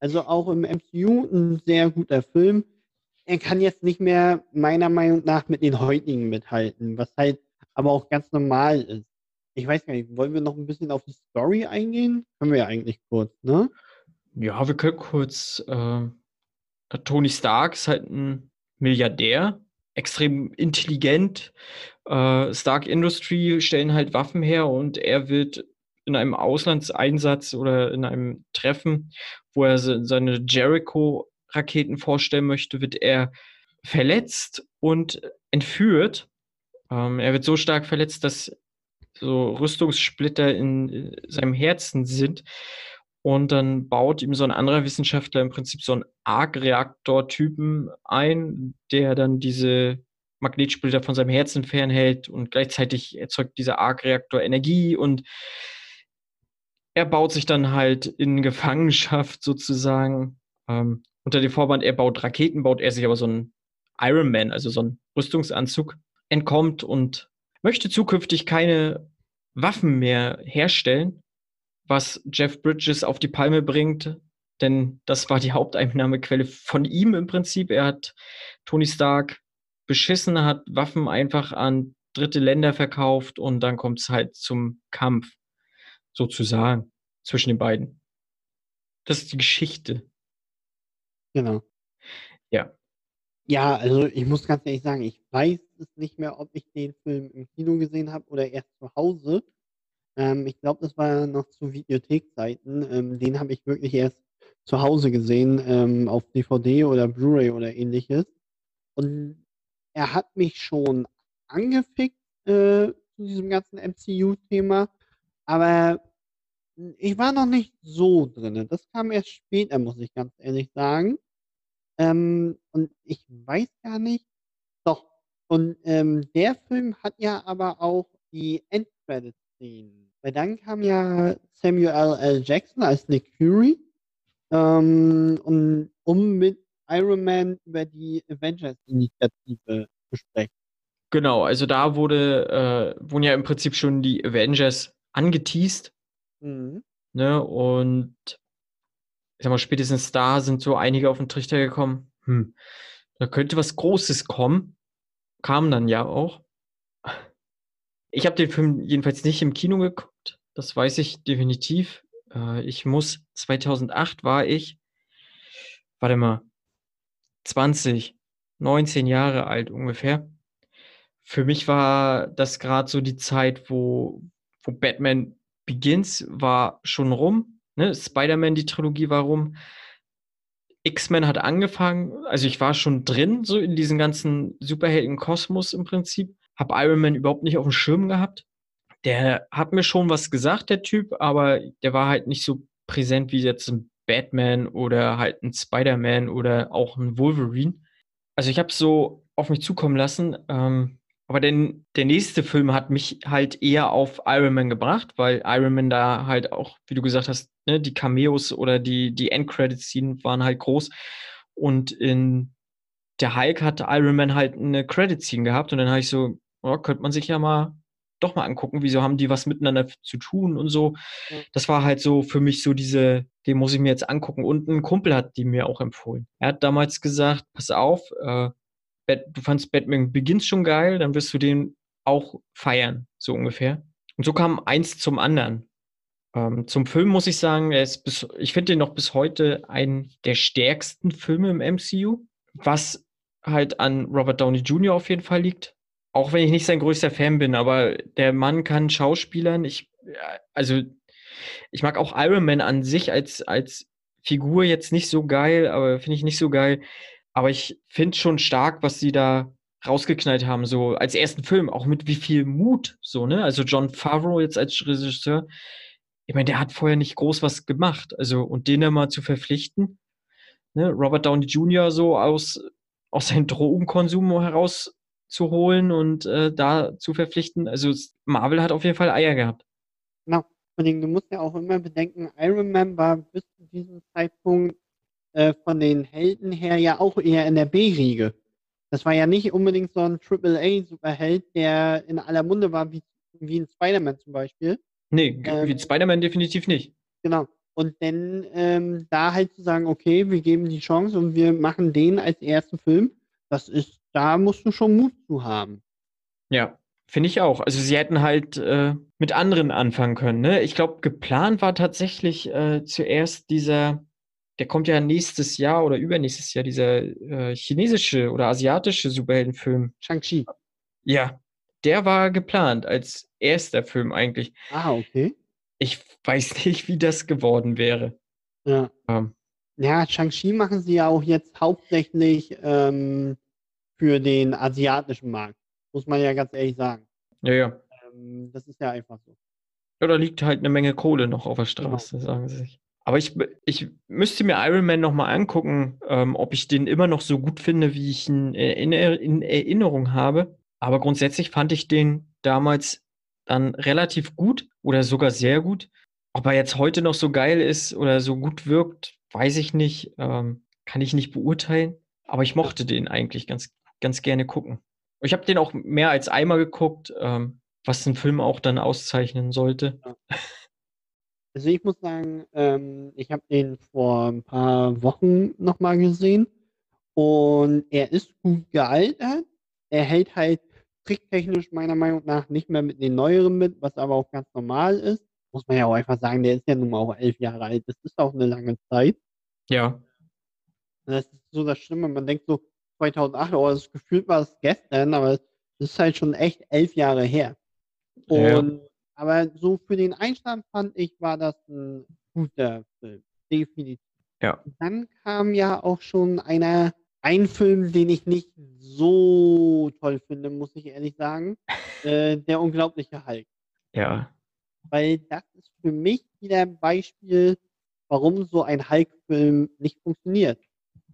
Also auch im MCU ein sehr guter Film. Er kann jetzt nicht mehr meiner Meinung nach mit den heutigen mithalten, was halt aber auch ganz normal ist. Ich weiß gar nicht, wollen wir noch ein bisschen auf die Story eingehen? Können wir ja eigentlich kurz, ne? Ja, wir können kurz. Äh, Tony Stark ist halt ein Milliardär, extrem intelligent. Äh, Stark Industry stellen halt Waffen her und er wird in einem Auslandseinsatz oder in einem Treffen, wo er se seine Jericho-Raketen vorstellen möchte, wird er verletzt und entführt. Ähm, er wird so stark verletzt, dass so Rüstungssplitter in äh, seinem Herzen sind. Und dann baut ihm so ein anderer Wissenschaftler im Prinzip so einen Arc-Reaktor-Typen ein, der dann diese Magnetsplitter von seinem Herzen fernhält und gleichzeitig erzeugt dieser Arc-Reaktor Energie und er baut sich dann halt in Gefangenschaft sozusagen. Ähm, unter dem Vorwand, er baut Raketen, baut er sich aber so einen Iron Man, also so einen Rüstungsanzug, entkommt und möchte zukünftig keine Waffen mehr herstellen, was Jeff Bridges auf die Palme bringt, denn das war die Haupteinnahmequelle von ihm im Prinzip. Er hat Tony Stark beschissen, hat Waffen einfach an dritte Länder verkauft und dann kommt es halt zum Kampf, sozusagen, zwischen den beiden. Das ist die Geschichte. Genau. Ja. Ja, also ich muss ganz ehrlich sagen, ich weiß es nicht mehr, ob ich den Film im Kino gesehen habe oder erst zu Hause. Ähm, ich glaube, das war noch zu Videothekzeiten. Ähm, den habe ich wirklich erst zu Hause gesehen, ähm, auf DVD oder Blu-ray oder ähnliches. Und er hat mich schon angefickt äh, zu diesem ganzen MCU-Thema, aber ich war noch nicht so drin. Das kam erst später, muss ich ganz ehrlich sagen. Ähm, und ich weiß gar nicht. Doch. Und ähm, der Film hat ja aber auch die Endcredit-Szenen. Weil dann kam ja Samuel L. Jackson als Nick Fury, ähm, und, um mit Iron Man über die Avengers-Initiative zu sprechen. Genau, also da wurde, äh, wurden ja im Prinzip schon die Avengers angeteased. Mhm. Ne? Und ich sag mal, spätestens da sind so einige auf den Trichter gekommen. Hm, da könnte was Großes kommen. Kam dann ja auch. Ich habe den Film jedenfalls nicht im Kino geguckt. Das weiß ich definitiv. Äh, ich muss, 2008 war ich, warte mal, 20, 19 Jahre alt ungefähr. Für mich war das gerade so die Zeit, wo, wo Batman Begins war schon rum. Ne? Spider-Man, die Trilogie war rum. X-Men hat angefangen. Also ich war schon drin, so in diesem ganzen Superhelden-Kosmos im Prinzip. habe Iron Man überhaupt nicht auf dem Schirm gehabt. Der hat mir schon was gesagt, der Typ, aber der war halt nicht so präsent wie jetzt ein Batman oder halt ein Spider-Man oder auch ein Wolverine. Also ich habe so auf mich zukommen lassen. Ähm, aber denn der nächste Film hat mich halt eher auf Iron Man gebracht, weil Iron Man da halt auch, wie du gesagt hast, ne, die Cameos oder die, die End-Credit-Scene waren halt groß. Und in der Hulk hat Iron Man halt eine Credit-Scene gehabt und dann habe ich so, oh, könnte man sich ja mal doch mal angucken, wieso haben die was miteinander zu tun und so. Das war halt so für mich so diese, den muss ich mir jetzt angucken. Und ein Kumpel hat die mir auch empfohlen. Er hat damals gesagt, pass auf, äh, du fandst Batman Begins schon geil, dann wirst du den auch feiern, so ungefähr. Und so kam eins zum anderen. Ähm, zum Film muss ich sagen, bis, ich finde den noch bis heute einen der stärksten Filme im MCU, was halt an Robert Downey Jr. auf jeden Fall liegt. Auch wenn ich nicht sein größter Fan bin, aber der Mann kann Schauspielern. Ich, also, ich mag auch Iron Man an sich als, als Figur jetzt nicht so geil, aber finde ich nicht so geil. Aber ich finde schon stark, was sie da rausgeknallt haben, so als ersten Film, auch mit wie viel Mut, so, ne? Also John Favreau jetzt als Regisseur, ich meine, der hat vorher nicht groß was gemacht. Also, und den dann mal zu verpflichten, ne? Robert Downey Jr. so aus, aus seinem Drogenkonsum herauszuholen und äh, da zu verpflichten. Also, Marvel hat auf jeden Fall Eier gehabt. Genau. Allem, du musst ja auch immer bedenken, Iron Man war bis zu diesem Zeitpunkt äh, von den Helden her ja auch eher in der B-Riege. Das war ja nicht unbedingt so ein AAA-Superheld, der in aller Munde war, wie, wie ein Spider-Man zum Beispiel. Nee, Ähm, wie Spider-Man definitiv nicht. Genau. Und dann ähm, da halt zu sagen, okay, wir geben die Chance und wir machen den als ersten Film, das ist, da musst du schon Mut zu haben. Ja, finde ich auch. Also sie hätten halt äh, mit anderen anfangen können. Ne? Ich glaube, geplant war tatsächlich äh, zuerst dieser, der kommt ja nächstes Jahr oder übernächstes Jahr, dieser äh, chinesische oder asiatische Superheldenfilm. Shang-Chi. Ja, der war geplant als erster Film eigentlich. Ah, okay. Ich weiß nicht, wie das geworden wäre. Ja. Ähm, Ja, Shang-Chi machen sie ja auch jetzt hauptsächlich ähm, für den asiatischen Markt. Muss man ja ganz ehrlich sagen. ja, ja. Ähm, das ist ja einfach so. Ja, da liegt halt eine Menge Kohle noch auf der Straße, sagen sie sich. Aber ich, ich müsste mir Iron Man nochmal angucken, ähm, ob ich den immer noch so gut finde, wie ich ihn in, in Erinnerung habe. Aber grundsätzlich fand ich den damals dann relativ gut oder sogar sehr gut. Ob er jetzt heute noch so geil ist oder so gut wirkt, weiß ich nicht. Ähm, kann ich nicht beurteilen. Aber ich mochte den eigentlich ganz, ganz gerne gucken. Ich habe den auch mehr als einmal geguckt, ähm, was den Film auch dann auszeichnen sollte. Also ich muss sagen, ähm, ich habe den vor ein paar Wochen nochmal gesehen und er ist gut gealtert. Er hält halt tricktechnisch meiner Meinung nach nicht mehr mit den neueren mit, was aber auch ganz normal ist. Muss man ja auch einfach sagen, der ist ja nun mal auch elf Jahre alt. Das ist auch eine lange Zeit. Ja, Und Das ist so das Schlimme. Man denkt so 2008, oh, das gefühlt war es gestern, aber es ist halt schon echt elf Jahre her. Ja. Aber so für den Einstand fand ich, war das ein guter Film. Definitiv. Ja. Dann kam ja auch schon einer, ein Film, den ich nicht so toll finde, muss ich ehrlich sagen. äh, der unglaubliche Hulk. ja, Weil das ist für mich wieder ein Beispiel, warum so ein Hulk-Film nicht funktioniert.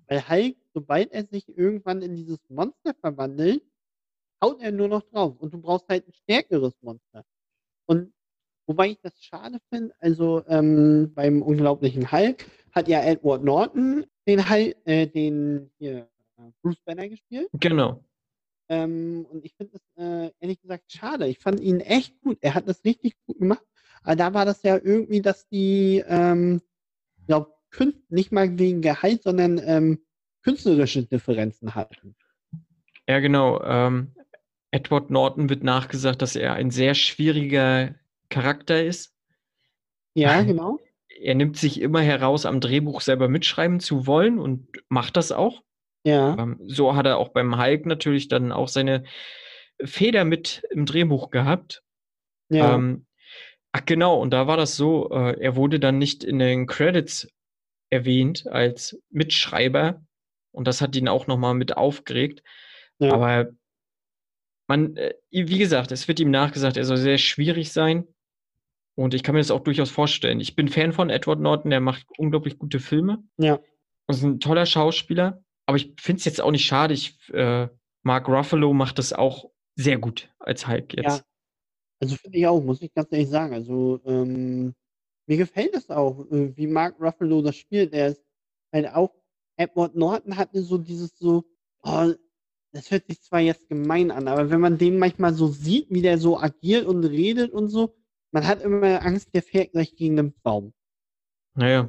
Weil Hulk, sobald er sich irgendwann in dieses Monster verwandelt, haut er nur noch drauf. Und du brauchst halt ein stärkeres Monster. Und wobei ich das schade finde, also ähm, beim unglaublichen Hulk hat ja Edward Norton den Hulk, äh, den hier, äh, Bruce Banner gespielt. genau. Ähm, und ich finde es äh, ehrlich gesagt schade. Ich fand ihn echt gut. Er hat das richtig gut gemacht. Aber da war das ja irgendwie, dass die, ähm, glaub, Kün- nicht mal wegen Gehalt, sondern ähm, künstlerische Differenzen hatten. Ja, genau. Ähm, Edward Norton wird nachgesagt, dass er ein sehr schwieriger Charakter ist. Ja, genau. Er nimmt sich immer heraus, am Drehbuch selber mitschreiben zu wollen und macht das auch. Ja, Ähm, so hat er auch beim Hulk natürlich dann auch seine Feder mit im Drehbuch gehabt. ja, Ähm, ach genau, und da war das so, äh, er wurde dann nicht in den Credits erwähnt als Mitschreiber und das hat ihn auch nochmal mit aufgeregt. Ja. Aber man, äh, wie gesagt, es wird ihm nachgesagt, er soll sehr schwierig sein. Und ich kann mir das auch durchaus vorstellen. Ich bin Fan von Edward Norton, der macht unglaublich gute Filme. Ja. Und ist ein toller Schauspieler. Aber ich finde es jetzt auch nicht schade. Ich, äh, Mark Ruffalo macht das auch sehr gut als Hulk jetzt. Ja. Also finde ich auch, muss ich ganz ehrlich sagen. Also ähm, mir gefällt es auch, äh, wie Mark Ruffalo das spielt. Er ist halt auch, Edward Norton hatte so dieses so, oh, das hört sich zwar jetzt gemein an, aber wenn man den manchmal so sieht, wie der so agiert und redet und so, man hat immer Angst, der fährt gleich gegen den Baum. Naja.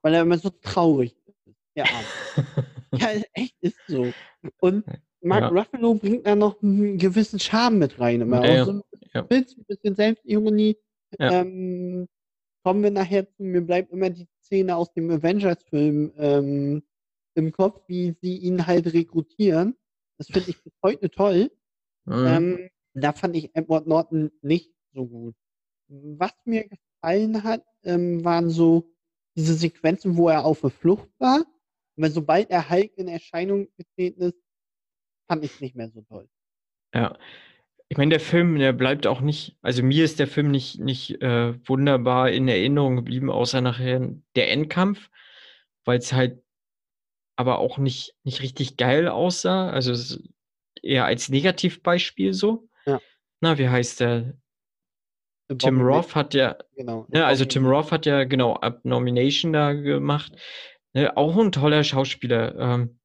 Weil er immer so traurig ist. Der Arm. ja, echt ist so. Und Mark Ja. Ruffalo bringt da noch einen gewissen Charme mit rein. Immer Ja, auch so ein ja. ein bisschen Selbstironie. Ja. Ähm, kommen wir nachher zu, mir bleibt immer die Szene aus dem Avengers-Film ähm, im Kopf, wie sie ihn halt rekrutieren. Das finde ich bis heute toll. Mhm. Ähm, da fand ich Edward Norton nicht so gut. Was mir gefallen hat, ähm, waren so diese Sequenzen, wo er auf der Flucht war. Weil sobald er Hulk in Erscheinung getreten ist, fand ich es nicht mehr so toll. Ja. Ich meine, der Film, der bleibt auch nicht, also mir ist der Film nicht, nicht äh, wunderbar in Erinnerung geblieben, außer nachher der Endkampf, weil es halt aber auch nicht, nicht richtig geil aussah. Also eher als Negativbeispiel so. Ja. Na, wie heißt der? The Tim Bobby Roth hat ja, Genau. ne, also Tim Roth hat ja genau Ab Nomination da gemacht. Ne, auch ein toller Schauspieler. Ähm,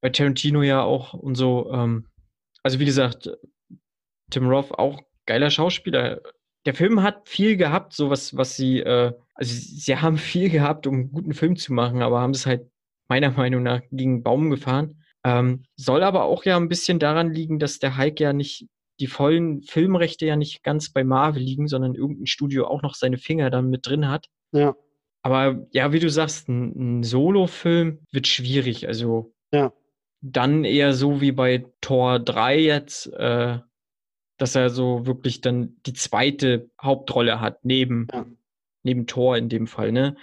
bei Tarantino ja auch und so. Ähm, also wie gesagt, Tim Roth auch geiler Schauspieler. Der Film hat viel gehabt, so was, was sie, äh, also sie haben viel gehabt, um einen guten Film zu machen, aber haben es halt meiner Meinung nach gegen einen Baum gefahren. Ähm, soll aber auch ja ein bisschen daran liegen, dass der Hulk ja nicht, die vollen Filmrechte ja nicht ganz bei Marvel liegen, sondern irgendein Studio auch noch seine Finger dann mit drin hat. Ja, Aber ja, wie du sagst, ein, ein Solo-Film wird schwierig. Also ja, dann eher so wie bei Tor 3 jetzt, äh, dass er so wirklich dann die zweite Hauptrolle hat, neben, Ja. neben Thor in dem Fall, ne?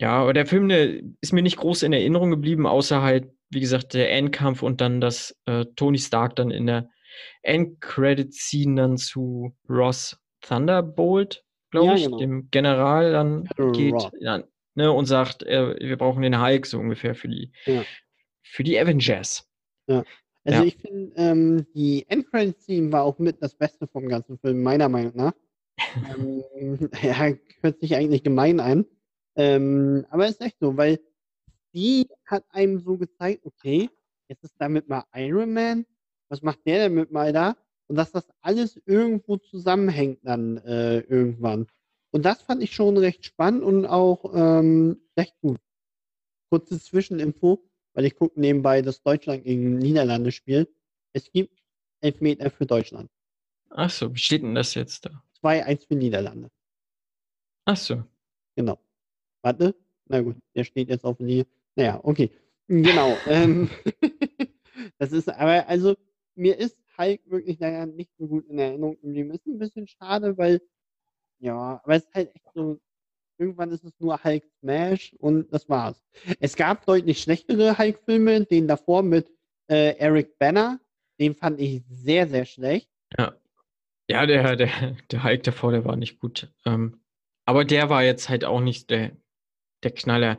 Ja, aber der Film, der ist mir nicht groß in Erinnerung geblieben, außer halt, wie gesagt, der Endkampf und dann, dass äh, Tony Stark dann in der Endcredit-Scene dann zu Ross Thunderbolt, glaube Ja, ich, genau. dem General dann General geht ja, ne, und sagt, äh, wir brauchen den Hulk so ungefähr für die, Ja. für die Avengers. Also Ja. ich finde, ähm, die Endcredit-Scene war auch mit das Beste vom ganzen Film, meiner Meinung nach. ähm, ja, hört sich eigentlich gemein an. Ähm, aber ist echt so, weil die hat einem so gezeigt, okay, jetzt ist damit mal Iron Man, was macht der damit mal da? Und dass das alles irgendwo zusammenhängt dann äh, irgendwann. Und das fand ich schon recht spannend und auch ähm, recht gut. Kurze Zwischeninfo, weil ich gucke nebenbei, dass Deutschland gegen Niederlande spielt. Es gibt Elfmeter für Deutschland. Ach so, wie steht denn das jetzt da? 2-1 für Niederlande. Ach so. Genau. Warte. Na gut, der steht jetzt auf Linie. Naja, okay. Genau. ähm, das ist aber, also, mir ist Hulk wirklich leider nicht so gut in Erinnerung geblieben. Ist ein bisschen schade, weil, ja, aber es ist halt echt so, irgendwann ist es nur Hulk Smash und das war's. Es gab deutlich schlechtere Hulk-Filme, den davor mit äh, Eric Banner. Den fand ich sehr, sehr schlecht. Ja. Ja, der, der, der Hulk davor, der war nicht gut. Ähm, aber der war jetzt halt auch nicht der, der Knaller.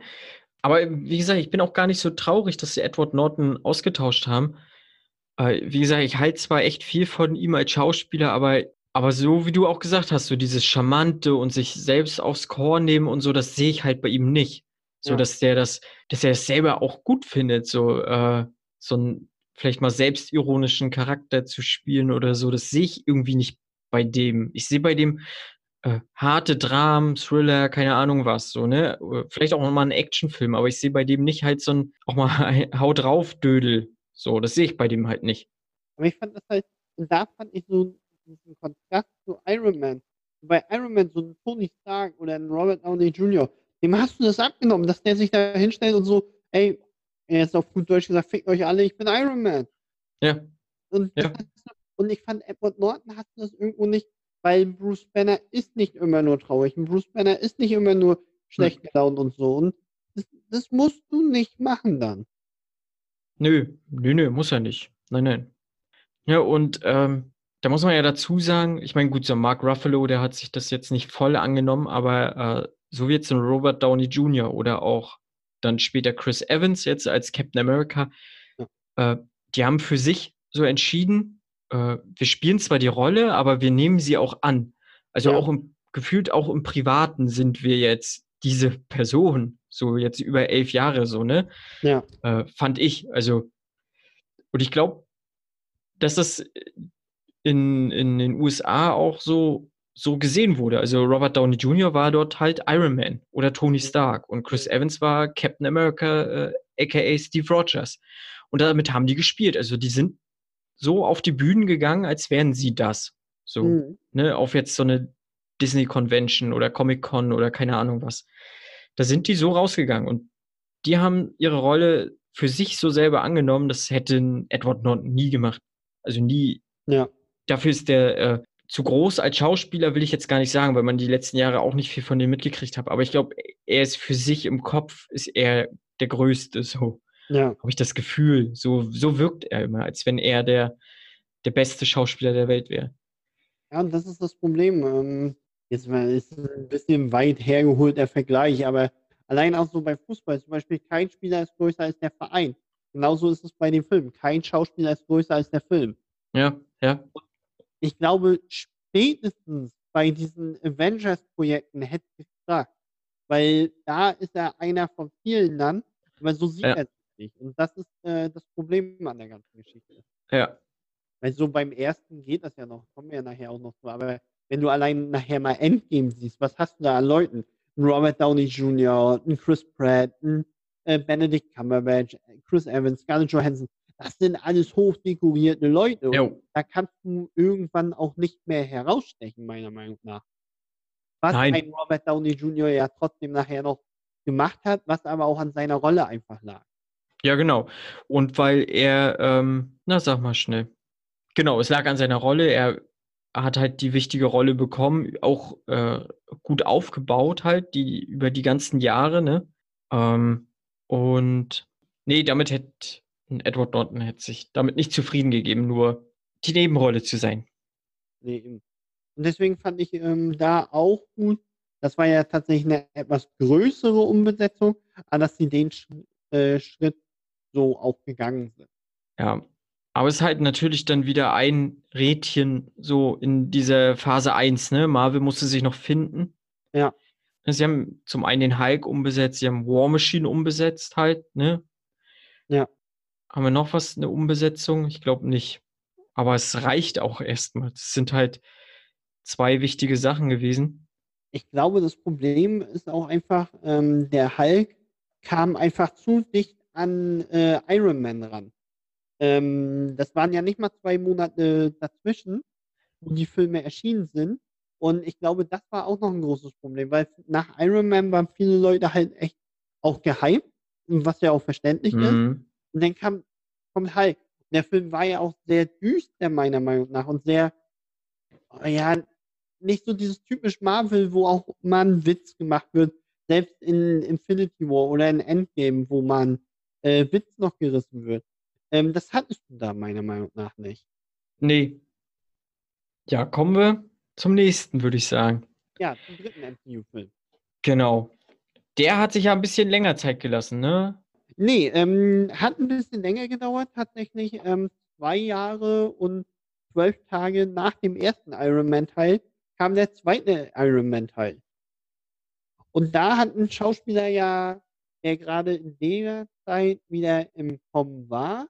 Aber wie gesagt, ich bin auch gar nicht so traurig, dass sie Edward Norton ausgetauscht haben. Äh, wie gesagt, ich halte zwar echt viel von ihm als Schauspieler, aber, aber so wie du auch gesagt hast, so dieses Charmante und sich selbst aufs Korn nehmen und so, das sehe ich halt bei ihm nicht. So, Ja. dass der das, dass er es selber auch gut findet, so, äh, so ein vielleicht mal selbstironischen Charakter zu spielen oder so, das sehe ich irgendwie nicht bei dem. Ich sehe bei dem äh, harte Dramen, Thriller, keine Ahnung was, so, ne? Vielleicht auch mal einen Actionfilm, aber ich sehe bei dem nicht halt so ein, auch mal Haut drauf Dödel. So, das sehe ich bei dem halt nicht. Aber ich fand das halt, da fand ich so diesen Kontrast zu Iron Man. Bei Iron Man so ein Tony Stark oder ein Robert Downey Jr., dem hast du das abgenommen, dass der sich da hinstellt und so, ey, er ist auf gut Deutsch gesagt, fickt euch alle, ich bin Iron Man. Ja, Und, Ja. und ich fand, Edward Norton hat das irgendwo nicht, weil Bruce Banner ist nicht immer nur traurig und Bruce Banner ist nicht immer nur schlecht gelaunt und so. Und das, das musst du nicht machen dann. nö, nö, nö, muss er nicht. Nein, nein. Ja, und ähm, da muss man ja dazu sagen, ich meine, gut, so Mark Ruffalo, der hat sich das jetzt nicht voll angenommen, aber äh, so wie jetzt ein Robert Downey Jr. oder auch dann später Chris Evans jetzt als Captain America, äh, die haben für sich so entschieden, äh, wir spielen zwar die Rolle, aber wir nehmen sie auch an. Also Ja. auch im, gefühlt auch im Privaten sind wir jetzt diese Person, so jetzt über elf Jahre so, ne? Ja. Äh, fand ich. Also, und ich glaube, dass das in, in den USA auch so, so gesehen wurde. Also Robert Downey Jr. war dort halt Iron Man oder Tony Stark und Chris Evans war Captain America, äh, aka Steve Rogers. Und damit haben die gespielt. Also die sind so auf die Bühnen gegangen, als wären sie das. So, Mhm. ne, auf jetzt so eine Disney Convention oder Comic Con oder keine Ahnung was. Da sind die so rausgegangen und die haben ihre Rolle für sich so selber angenommen, das hätte Edward Norton nie gemacht. Also nie. Ja. Dafür ist der äh, zu groß als Schauspieler, will ich jetzt gar nicht sagen, weil man die letzten Jahre auch nicht viel von dem mitgekriegt hat. Aber ich glaube, er ist für sich im Kopf, ist er der Größte, so Ja. habe ich das Gefühl. So, so wirkt er immer, als wenn er der, der beste Schauspieler der Welt wäre. Ja, und das ist das Problem. Ähm, jetzt ist ein bisschen weit hergeholt der Vergleich, aber allein auch so beim Fußball zum Beispiel, kein Spieler ist größer als der Verein. Genauso ist es bei den Filmen. Kein Schauspieler ist größer als der Film. Ja, ja. Ich glaube, spätestens bei diesen Avengers-Projekten hätte ich gefragt, weil da ist er einer von vielen dann, aber so sieht Ja. er es nicht. Und das ist äh, das Problem an der ganzen Geschichte. Ja, Weil so beim ersten geht das ja noch, kommen wir ja nachher auch noch zu. Aber wenn du allein nachher mal Endgame siehst, was hast du da an Leuten? Ein Robert Downey Jr., ein Chris Pratt, ein äh, Benedict Cumberbatch, Chris Evans, Scarlett Johansson. Das sind alles hochdekorierte Leute. Da kannst du irgendwann auch nicht mehr herausstechen, meiner Meinung nach. Was Nein. ein Robert Downey Jr. ja trotzdem nachher noch gemacht hat, was aber auch an seiner Rolle einfach lag. Ja, genau. Und weil er, ähm, na, sag mal schnell. Genau, es lag an seiner Rolle. Er hat halt die wichtige Rolle bekommen, auch äh, gut aufgebaut halt, die über die ganzen Jahre, ne? Ähm, und nee, damit hätte Edward Norton hätte sich damit nicht zufrieden gegeben, nur die Nebenrolle zu sein. Nee, eben. Und deswegen fand ich ähm, da auch gut, das war ja tatsächlich eine etwas größere Umbesetzung, aber dass sie den äh, Schritt so auch gegangen sind. Ja. Aber es ist halt natürlich dann wieder ein Rädchen so in dieser Phase 1, ne? Marvel musste sich noch finden. Ja. Sie haben zum einen den Hulk umbesetzt, sie haben War Machine umbesetzt halt, ne? Ja. Haben wir noch was, eine Umbesetzung? Ich glaube nicht. Aber es reicht auch erstmal. Das sind halt zwei wichtige Sachen gewesen. Ich glaube, das Problem ist auch einfach, ähm, der Hulk kam einfach zu dicht an äh, Iron Man ran. Ähm, das waren ja nicht mal zwei Monate dazwischen, wo die Filme erschienen sind. Und ich glaube, das war auch noch ein großes Problem, weil nach Iron Man waren viele Leute halt echt auch gehypt, was ja auch verständlich ist. Mhm. Und dann kam, kommt Hulk. Und der Film war ja auch sehr düster, meiner Meinung nach, und sehr, ja, nicht so dieses typisch Marvel, wo auch mal ein Witz gemacht wird. Selbst in Infinity War oder in Endgame, wo man äh, Witz noch gerissen wird. Ähm, das hattest du da meiner Meinung nach nicht. Nee. Ja, kommen wir zum nächsten, würde ich sagen. Ja, zum dritten MCU-Film. Genau. Der hat sich ja ein bisschen länger Zeit gelassen, ne? Nee, ähm, hat ein bisschen länger gedauert, tatsächlich ähm, zwei Jahre und zwölf Tage nach dem ersten Iron Man-Teil kam der zweite Iron Man-Teil. Und da hat ein Schauspieler ja, der gerade in der Zeit wieder im Kommen war,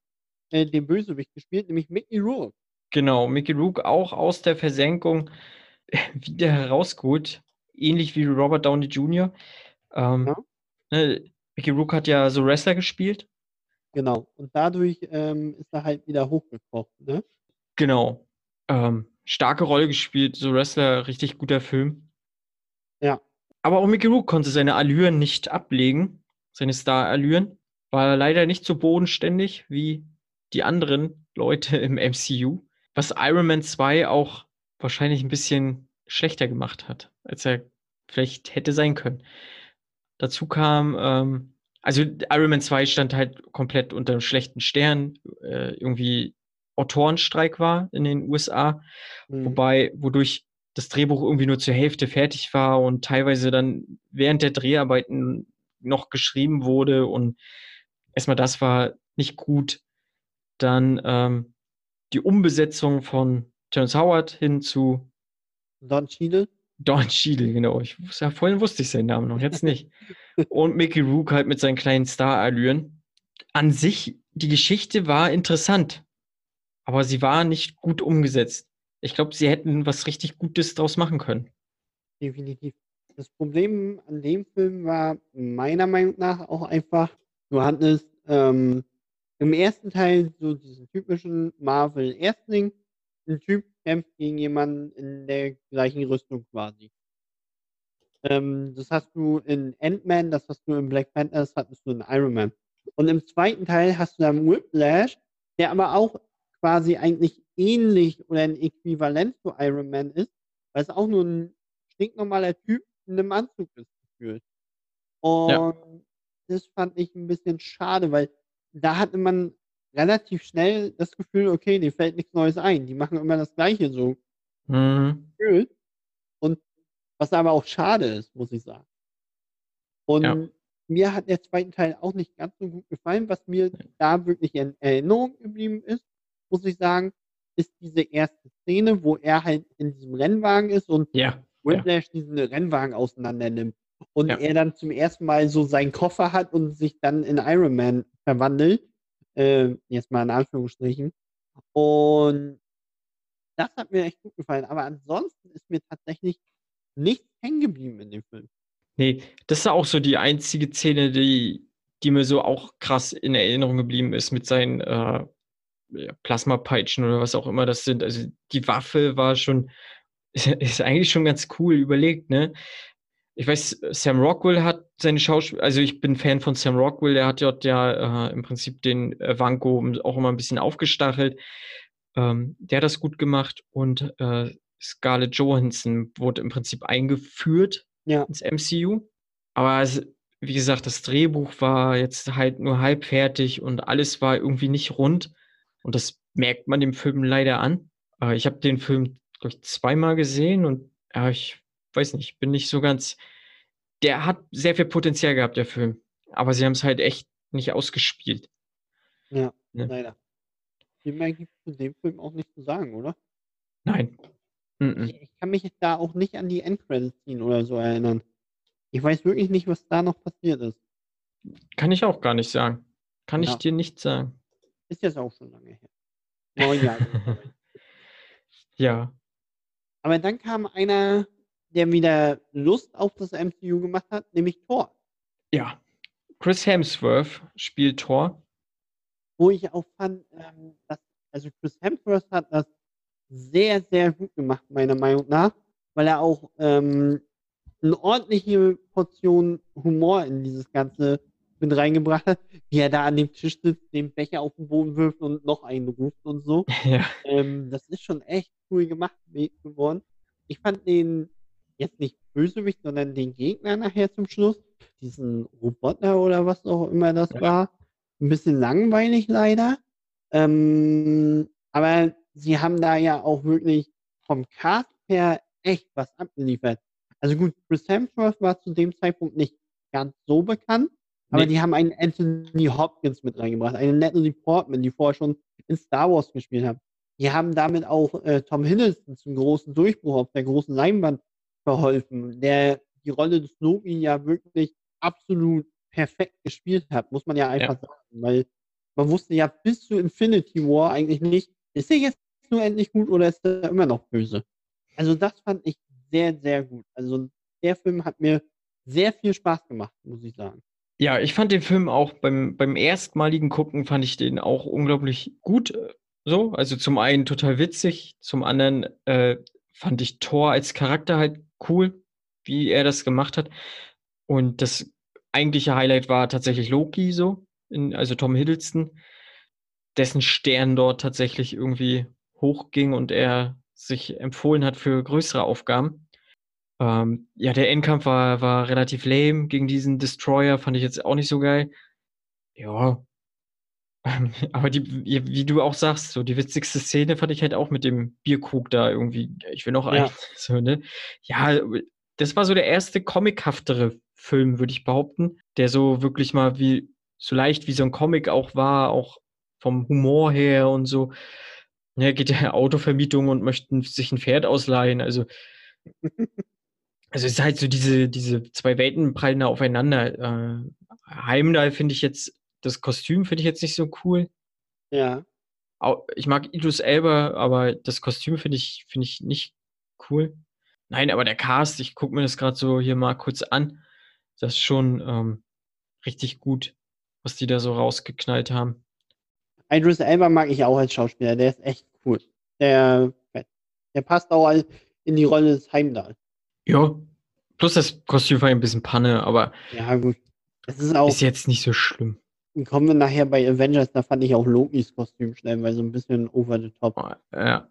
äh, den Bösewicht gespielt, nämlich Mickey Rourke. Genau, Mickey Rourke auch aus der Versenkung wieder herausgeholt, ähnlich wie Robert Downey Jr. Ähm, Ja. ne, Mickey Rourke hat ja so Wrestler gespielt. Genau. Und dadurch ähm, ist er halt wieder hochgekocht. Ne? Genau. Ähm, starke Rolle gespielt, so Wrestler, richtig guter Film. Ja. Aber auch Mickey Rourke konnte seine Allüren nicht ablegen, seine Star-Allüren. War leider nicht so bodenständig wie die anderen Leute im MCU, was Iron Man 2 auch wahrscheinlich ein bisschen schlechter gemacht hat, als er vielleicht hätte sein können. Dazu kam, ähm, also Iron Man 2 stand halt komplett unter einem schlechten Stern. Äh, irgendwie Autorenstreik war in den USA, Mhm. wobei, wodurch das Drehbuch irgendwie nur zur Hälfte fertig war und teilweise dann während der Dreharbeiten noch geschrieben wurde und erstmal das war nicht gut. Dann ähm, die Umbesetzung von Terrence Howard hin zu Don Cheadle. Don Cheadle, genau. Ich wusste, ja, vorhin wusste ich seinen Namen noch, jetzt nicht. Und Mickey Rook halt mit seinen kleinen Star-Allüren. An sich, die Geschichte war interessant, aber sie war nicht gut umgesetzt. Ich glaube, sie hätten was richtig Gutes draus machen können. Definitiv. Das Problem an dem Film war meiner Meinung nach auch einfach, du hattest ähm, im ersten Teil so diesen typischen Marvel-Erstling, ein Typ kämpft gegen jemanden in der gleichen Rüstung quasi. Ähm, das hast du in Ant-Man, das hast du in Black Panther, das hattest du in Iron Man. Und im zweiten Teil hast du dann Whiplash, der aber auch quasi eigentlich ähnlich oder ein Äquivalent zu Iron Man ist, weil es auch nur ein stinknormaler Typ in einem Anzug ist gefühlt. Und das fand ich ein bisschen schade, weil da hatte man relativ schnell das Gefühl, okay, dir fällt nichts Neues ein. Die machen immer das Gleiche so Mhm. gefühlt. Und was aber auch schade ist, muss ich sagen. Und Ja. mir hat der zweite Teil auch nicht ganz so gut gefallen. Was mir da wirklich in Erinnerung geblieben ist, muss ich sagen, ist diese erste Szene, wo er halt in diesem Rennwagen ist und Ja. Ja. Whiplash diesen Rennwagen auseinander nimmt. Und Ja. er dann zum ersten Mal so seinen Koffer hat und sich dann in Iron Man verwandelt. Äh, jetzt mal in Anführungsstrichen. Und das hat mir echt gut gefallen. Aber ansonsten ist mir tatsächlich nichts hängen geblieben in dem Film. Nee, das ist auch so die einzige Szene, die, die mir so auch krass in Erinnerung geblieben ist mit seinen äh, ja, Plasmapeitschen oder was auch immer das sind. Also die Waffe war schon, ist, eigentlich schon ganz cool überlegt, ne? Ich weiß, Sam Rockwell hat seine Schauspiel, also ich bin Fan von Sam Rockwell, der hat dort ja äh, im Prinzip den äh, Vanko auch immer ein bisschen aufgestachelt. Ähm, der hat das gut gemacht und äh, Scarlett Johansson wurde im Prinzip eingeführt Ja. ins MCU. Aber es, wie gesagt, das Drehbuch war jetzt halt nur halb fertig und alles war irgendwie nicht rund. Und das merkt man dem Film leider an. Äh, ich habe den Film, glaube ich, zweimal gesehen und ja, ich weiß nicht, bin nicht so ganz. Der hat sehr viel Potenzial gehabt, der Film. Aber sie haben es halt echt nicht ausgespielt. Ja, Ne? leider. Viel mehr gibt es zu dem Film auch nicht zu sagen, oder? Nein. Mhm. Ich, ich kann mich da auch nicht an die Endcredits-Scene oder so erinnern. Ich weiß wirklich nicht, was da noch passiert ist. Kann ich auch gar nicht sagen. Kann ich Ja. dir nicht sagen. Ist jetzt auch schon lange her. Neun Jahre. Ja. Aber dann kam einer, der wieder Lust auf das MCU gemacht hat, nämlich Thor. Ja. Chris Hemsworth spielt Thor. Wo ich auch fand, ähm, dass, also Chris Hemsworth hat das sehr, sehr gut gemacht, meiner Meinung nach, weil er auch ähm, eine ordentliche Portion Humor in dieses Ganze mit reingebracht hat, wie er da an dem Tisch sitzt, den Becher auf den Boden wirft und noch einen ruft und so. ja. Ähm, das ist schon echt cool gemacht geworden. Ich fand den jetzt nicht Bösewicht, sondern den Gegner nachher zum Schluss, diesen Roboter oder was auch immer das Ja. war, ein bisschen langweilig leider. Ähm, aber sie haben da ja auch wirklich vom Cast her echt was abgeliefert. Also gut, Chris Hemsworth war zu dem Zeitpunkt nicht ganz so bekannt, aber Nee. die haben einen Anthony Hopkins mit reingebracht, eine Natalie Portman, die vorher schon in Star Wars gespielt hat. Die haben damit auch äh, Tom Hiddleston zum großen Durchbruch auf der großen Leinwand verholfen, der die Rolle des Loki ja wirklich absolut perfekt gespielt hat, muss man ja einfach sagen, weil man wusste ja bis zu Infinity War eigentlich nicht, ist er jetzt nur endlich gut oder ist er immer noch böse? Also das fand ich sehr, sehr gut. Also der Film hat mir sehr viel Spaß gemacht, muss ich sagen. Ja, ich fand den Film auch beim, beim erstmaligen Gucken fand ich den auch unglaublich gut. äh, So, also zum einen total witzig, zum anderen äh, fand ich Thor als Charakter halt cool, wie er das gemacht hat. Und das eigentliche Highlight war tatsächlich Loki, so, in, also Tom Hiddleston, dessen Stern dort tatsächlich irgendwie hochging und er sich empfohlen hat für größere Aufgaben. Ähm, ja, der Endkampf war, war relativ lame gegen diesen Destroyer, fand ich jetzt auch nicht so geil. Ja, Aber die, wie du auch sagst, so die witzigste Szene fand ich halt auch mit dem Bierkrug da irgendwie. Ich will noch Ja. einen. So, ne? Ja, das war so der erste comichaftere Film, würde ich behaupten, der so wirklich mal wie so leicht wie so ein Comic auch war, auch vom Humor her und so. Ne, geht ja Autovermietung und möchten sich ein Pferd ausleihen. Also, also es ist halt so diese, diese zwei Welten prallen da aufeinander. Äh, Heimdall finde ich jetzt, das Kostüm finde ich jetzt nicht so cool. Ja. Ich mag Idris Elba, aber das Kostüm finde ich, finde ich nicht cool. Nein, aber der Cast, ich gucke mir das gerade so hier mal kurz an. Das ist schon ähm, richtig gut, was die da so rausgeknallt haben. Idris Elba mag ich auch als Schauspieler, der ist echt cool. Der, der passt auch in die Rolle des Heimdall. Ja, plus das Kostüm war ein bisschen Panne, aber Ja, gut. Es ist auch, ist jetzt nicht so schlimm. kommen wir nachher bei Avengers, da fand ich auch Lokis Kostüm schnell, weil so ein bisschen over the top. Ja.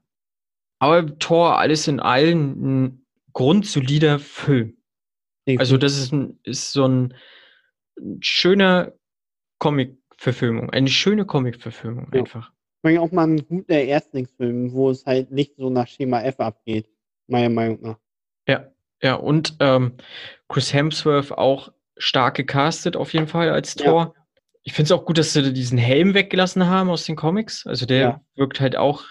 Aber Thor, alles in allem, ein grundsolider Film. Also das ist, ein, ist so ein, schöner Comic-Verfilmung, eine schöne Comic-Verfilmung Ja. einfach. Ich auch mal ein guter Erstlingsfilm, wo es halt nicht so nach Schema F abgeht, meiner Meinung nach. Ja, ja, und ähm, Chris Hemsworth auch stark gecastet auf jeden Fall als Ja. Thor. Ich finde es auch gut, dass sie diesen Helm weggelassen haben aus den Comics. Also der Ja. wirkt halt auch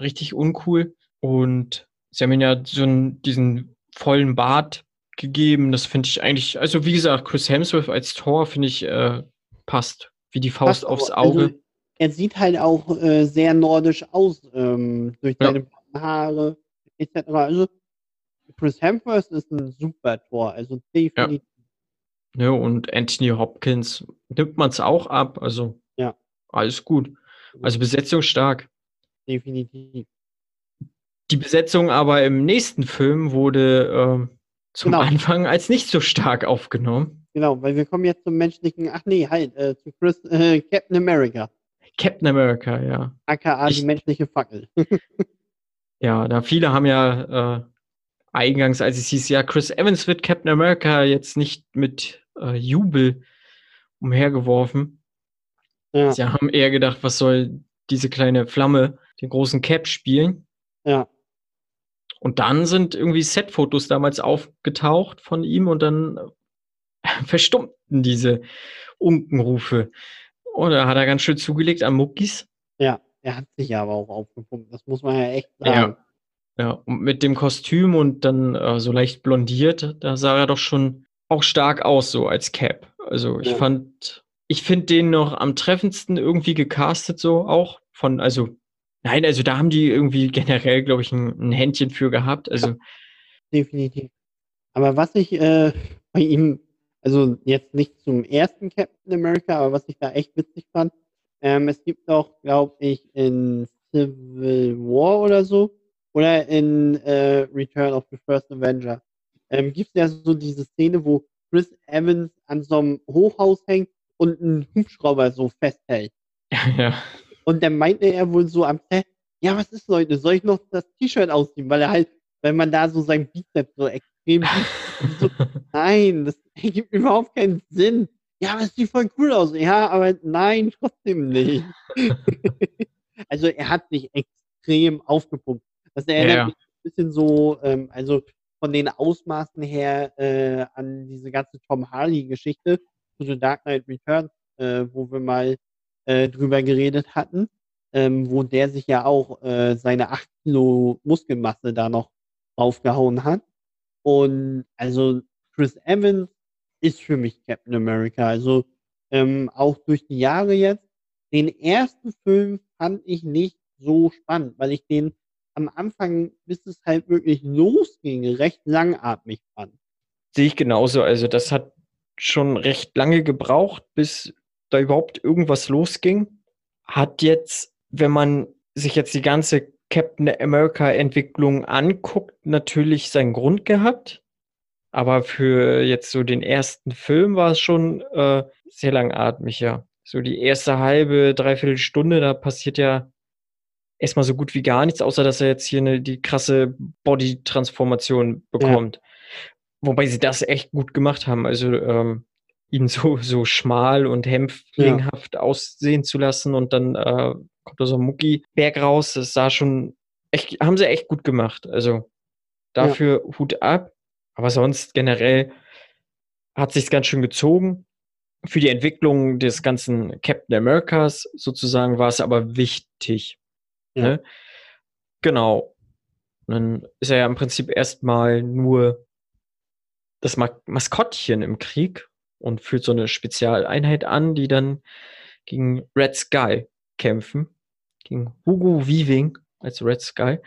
richtig uncool. Und sie haben ihm ja so einen, diesen vollen Bart gegeben. Das finde ich eigentlich, also wie gesagt, Chris Hemsworth als Thor finde ich äh, passt wie die Faust Passt aufs auch. Also, Auge. er sieht halt auch äh, sehr nordisch aus, ähm, durch Ja. seine Haare etc. Also Chris Hemsworth ist ein super Tor, also definitiv. Ne, und Anthony Hopkins nimmt man es auch ab. Also Ja. alles gut. Also Besetzung stark. definitiv. Die Besetzung aber im nächsten Film wurde ähm, zum Genau. Anfang als nicht so stark aufgenommen. Genau, weil wir kommen jetzt zum menschlichen, ach nee, halt, äh, zu Chris, äh, Captain America, Captain America, ja. aka Ich- die menschliche Fackel. Ja, da viele haben ja äh, eingangs, als es hieß, ja, Chris Evans wird Captain America jetzt nicht mit äh, Jubel umhergeworfen. ja, Sie haben eher gedacht, was soll diese kleine Flamme den großen Cap spielen? ja, Und dann sind irgendwie Setfotos damals aufgetaucht von ihm und dann äh, verstummten diese Unkenrufe. Und da hat er ganz schön zugelegt an Muckis. ja. Er hat sich ja aber auch aufgepumpt, das muss man ja echt sagen. Ja, und mit dem Kostüm und dann äh, so leicht blondiert, da sah er doch schon auch stark aus, so als Cap. Also ich Ja. fand, ich finde den noch am treffendsten irgendwie gecastet, so auch von, also, nein, also da haben die irgendwie generell, glaube ich, ein, ein Händchen für gehabt. Also, Definitiv. Aber was ich äh, bei ihm, also jetzt nicht zum ersten Captain America, aber was ich da echt witzig fand, ähm, es gibt doch, glaube ich, in Civil War oder so, oder in äh, Return of the First Avenger, ähm, gibt es ja so diese Szene, wo Chris Evans an so einem Hochhaus hängt und einen Hubschrauber so festhält. ja. Und dann meinte er wohl so am Set, ja, was ist, Leute, soll ich noch das T-Shirt ausziehen? Weil er halt, weil man da so sein Bizeps so extrem sieht. so, nein, das ergibt überhaupt keinen Sinn. Ja, aber es sieht voll cool aus. Ja, aber nein, trotzdem nicht. also er hat sich extrem aufgepumpt. Das erinnert Ja. mich ein bisschen so, ähm, also von den Ausmaßen her äh, an diese ganze Tom Hardy-Geschichte zu The Dark Knight Returns, äh, wo wir mal äh, drüber geredet hatten, ähm, wo der sich ja auch äh, seine 8 Kilo Muskelmasse da noch draufgehauen hat. Und also Chris Evans ist für mich Captain America. Also ähm, auch durch die Jahre jetzt. Den ersten Film fand ich nicht so spannend, weil ich den am Anfang, bis es halt wirklich losging, recht langatmig fand. Sehe ich genauso. Also, das hat schon recht lange gebraucht, bis da überhaupt irgendwas losging. Hat jetzt, wenn man sich jetzt die ganze Captain America Entwicklung anguckt, natürlich seinen Grund gehabt. Aber für jetzt so den ersten Film war es schon äh, sehr langatmig, ja. So die erste halbe, dreiviertel Stunde, da passiert ja erstmal so gut wie gar nichts, außer dass er jetzt hier eine, die krasse Body-Transformation bekommt. Wobei sie das echt gut gemacht haben. Also ähm, ihn so, so schmal und hämpflinghaft aussehen zu lassen und dann äh, kommt da so ein Mucki-Berg raus. Das sah schon echt, haben sie echt gut gemacht. Also dafür Hut ab. Aber sonst generell hat sich's ganz schön gezogen. Für die Entwicklung des ganzen Captain Americas sozusagen war es aber wichtig. Ne? Genau. Und dann ist er ja im Prinzip erstmal nur das Ma Maskottchen im Krieg und führt so eine Spezialeinheit an, die dann gegen Red Sky kämpfen. Gegen Hugo Weaving als Red Sky.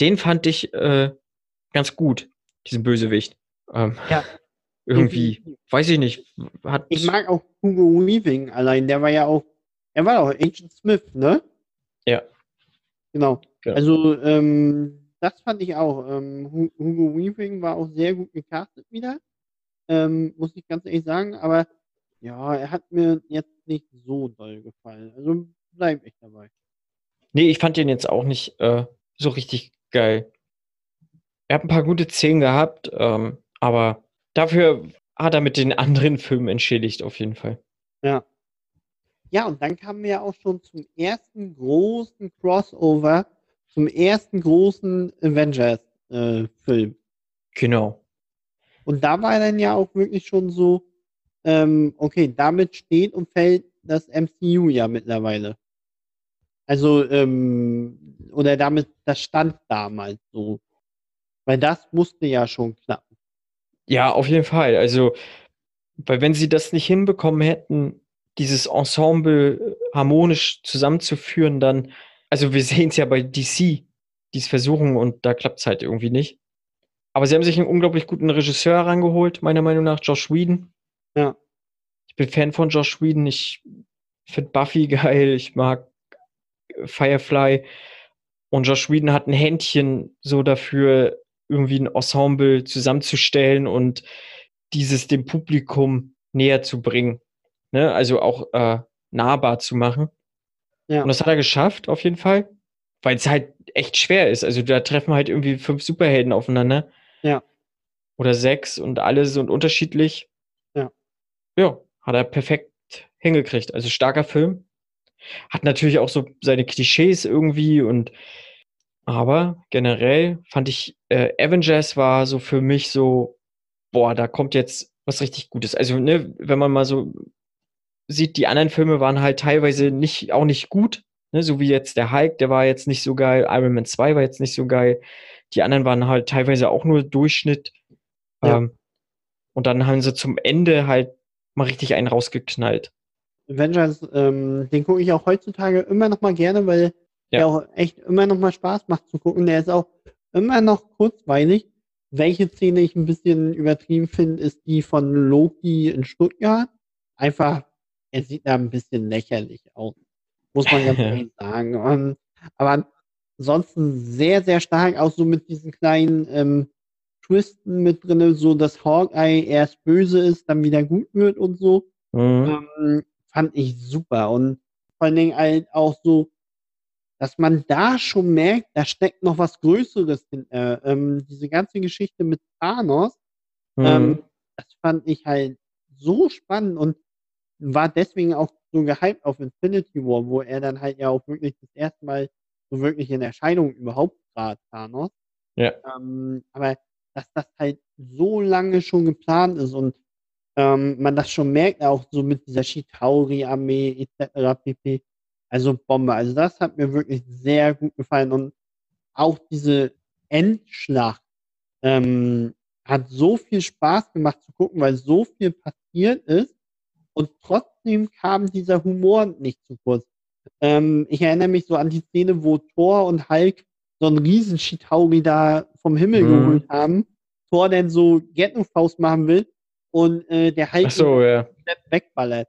Den fand ich äh, ganz gut, diesen Bösewicht. Ähm, Ja. Irgendwie, weiß ich nicht, hat. Ich mag auch Hugo Weaving allein, der war ja auch, er war auch Agent Smith, ne? Ja. Genau. Genau. Also, ähm, das fand ich auch. Ähm, Hu- Hugo Weaving war auch sehr gut gecastet wieder. Ähm, muss ich ganz ehrlich sagen, aber ja, er hat mir jetzt nicht so doll gefallen. Also bleib ich dabei. Nee, ich fand den jetzt auch nicht äh, so richtig geil. Er hat ein paar gute Szenen gehabt, ähm, aber dafür hat er mit den anderen Filmen entschädigt, auf jeden Fall. Ja. Ja, und dann kamen wir ja auch schon zum ersten großen Crossover, zum ersten großen Avengers-Film. Genau. Und da war dann ja auch wirklich schon so, ähm, okay, damit steht und fällt das MCU ja mittlerweile. Also, ähm, oder damit, das stand damals so. Weil das musste ja schon klappen. Ja, auf jeden Fall. Also, weil wenn sie das nicht hinbekommen hätten, dieses Ensemble äh, harmonisch zusammenzuführen, dann, also wir sehen es ja bei DC, die es versuchen und da klappt es halt irgendwie nicht. Aber sie haben sich einen unglaublich guten Regisseur herangeholt, meiner Meinung nach, Josh Whedon. Ja. Ich bin Fan von Josh Whedon. Ich finde Buffy geil. Ich mag Firefly. Und Josh Whedon hat ein Händchen so dafür, irgendwie ein Ensemble zusammenzustellen und dieses dem Publikum näher zu bringen. Ne? Also auch äh, nahbar zu machen. Ja. Und das hat er geschafft, auf jeden Fall. Weil es halt echt schwer ist. Also da treffen halt irgendwie fünf Superhelden aufeinander. Ja. Oder sechs und alle sind unterschiedlich. Ja. Ja, hat er perfekt hingekriegt. Also starker Film. Hat natürlich auch so seine Klischees irgendwie und aber generell fand ich, äh, Avengers war so für mich so, boah, da kommt jetzt was richtig Gutes. Also, ne, wenn man mal so sieht, die anderen Filme waren halt teilweise nicht, auch nicht gut, ne, so wie jetzt der Hulk, der war jetzt nicht so geil, Iron Man 2 war jetzt nicht so geil, die anderen waren halt teilweise auch nur Durchschnitt. Ja. Ähm, und dann haben sie zum Ende halt mal richtig einen rausgeknallt. Avengers, ähm, den gucke ich auch heutzutage immer noch mal gerne, weil Ja. der auch echt immer noch mal Spaß macht zu gucken. Der ist auch immer noch kurzweilig. Welche Szene ich ein bisschen übertrieben finde, ist die von Loki in Stuttgart. Einfach, er sieht da ein bisschen lächerlich aus. Muss man ganz ehrlich sagen. Ähm, aber ansonsten sehr, sehr stark, auch so mit diesen kleinen ähm, Twisten mit drin, so dass Hawkeye erst böse ist, dann wieder gut wird und so Mhm. ähm, fand ich super. Und vor allen Dingen halt auch so, dass man da schon merkt, da steckt noch was Größeres hinter. Ähm, diese ganze Geschichte mit Thanos, Mhm. ähm, das fand ich halt so spannend und war deswegen auch so gehypt auf Infinity War, wo er dann halt ja auch wirklich das erste Mal so wirklich in Erscheinung überhaupt trat, Thanos. Ja. Ähm, aber dass das halt so lange schon geplant ist und ähm, man das schon merkt, auch so mit dieser Chitauri-Armee etc. pp. Also Bombe. Also das hat mir wirklich sehr gut gefallen und auch diese Endschlacht ähm, hat so viel Spaß gemacht zu gucken, weil so viel passiert ist und trotzdem kam dieser Humor nicht zu kurz. Ähm, ich erinnere mich so an die Szene, wo Thor und Hulk so einen riesen Chitauri da vom Himmel Mhm. geholt haben. Thor dann so Ghetto-Faust machen will und äh, der Hulk so, ja. wegballert.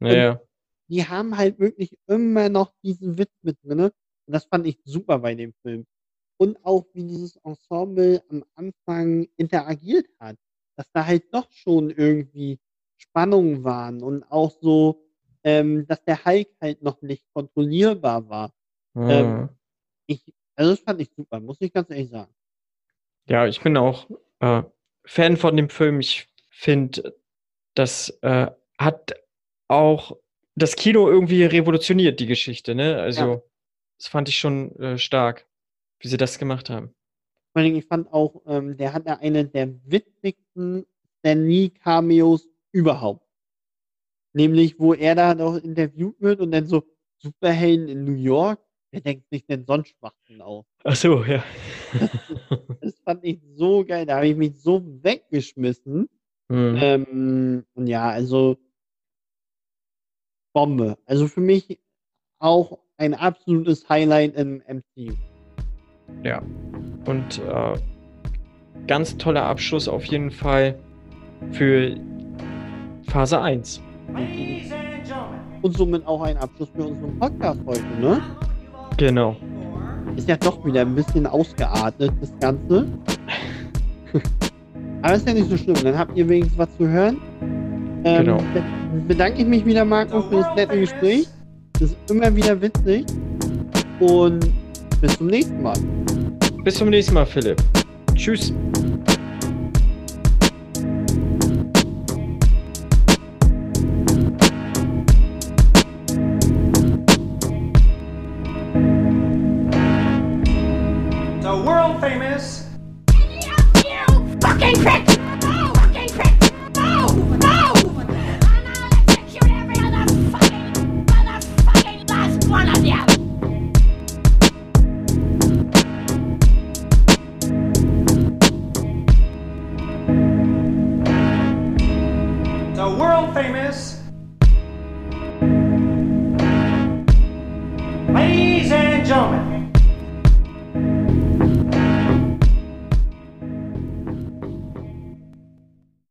Ja. Die haben halt wirklich immer noch diesen Witz mit drinne und das fand ich super bei dem Film. Und auch wie dieses Ensemble am Anfang interagiert hat, dass da halt doch schon irgendwie Spannungen waren und auch so, ähm, dass der Hulk halt noch nicht kontrollierbar war. Ähm, Mhm. Ich, also das fand ich super, muss ich ganz ehrlich sagen. Ja, ich bin auch äh, Fan von dem Film. Ich finde, das äh, hat auch das Kino irgendwie revolutioniert, die Geschichte, ne? Also, Ja. das fand ich schon äh, stark, wie sie das gemacht haben. Vor Dingen, ich fand auch, ähm, der hat ja eine der witzigsten Stan Lee-Cameos überhaupt. Nämlich, wo er da noch interviewt wird und dann so Superhelden in New York, wer denkt sich denn sonst Schwachsinn aus? Ach so, ja. Das fand ich so geil, da habe ich mich so weggeschmissen. Mhm. Ähm, und ja, also Bombe. Also für mich auch ein absolutes Highlight im MCU. Ja. Und äh, ganz toller Abschluss auf jeden Fall für Phase 1. Ladies and gentlemen, Und somit auch ein Abschluss für unseren Podcast heute, ne? Genau. Ist ja doch wieder ein bisschen ausgeartet, das Ganze. Aber ist ja nicht so schlimm, dann habt ihr wenigstens was zu hören. Ähm, Genau. be- Bedanke ich mich wieder, Marco, für das nette Gespräch. Das ist immer wieder witzig. Und bis zum nächsten Mal. Bis zum nächsten Mal, Philipp. Tschüss.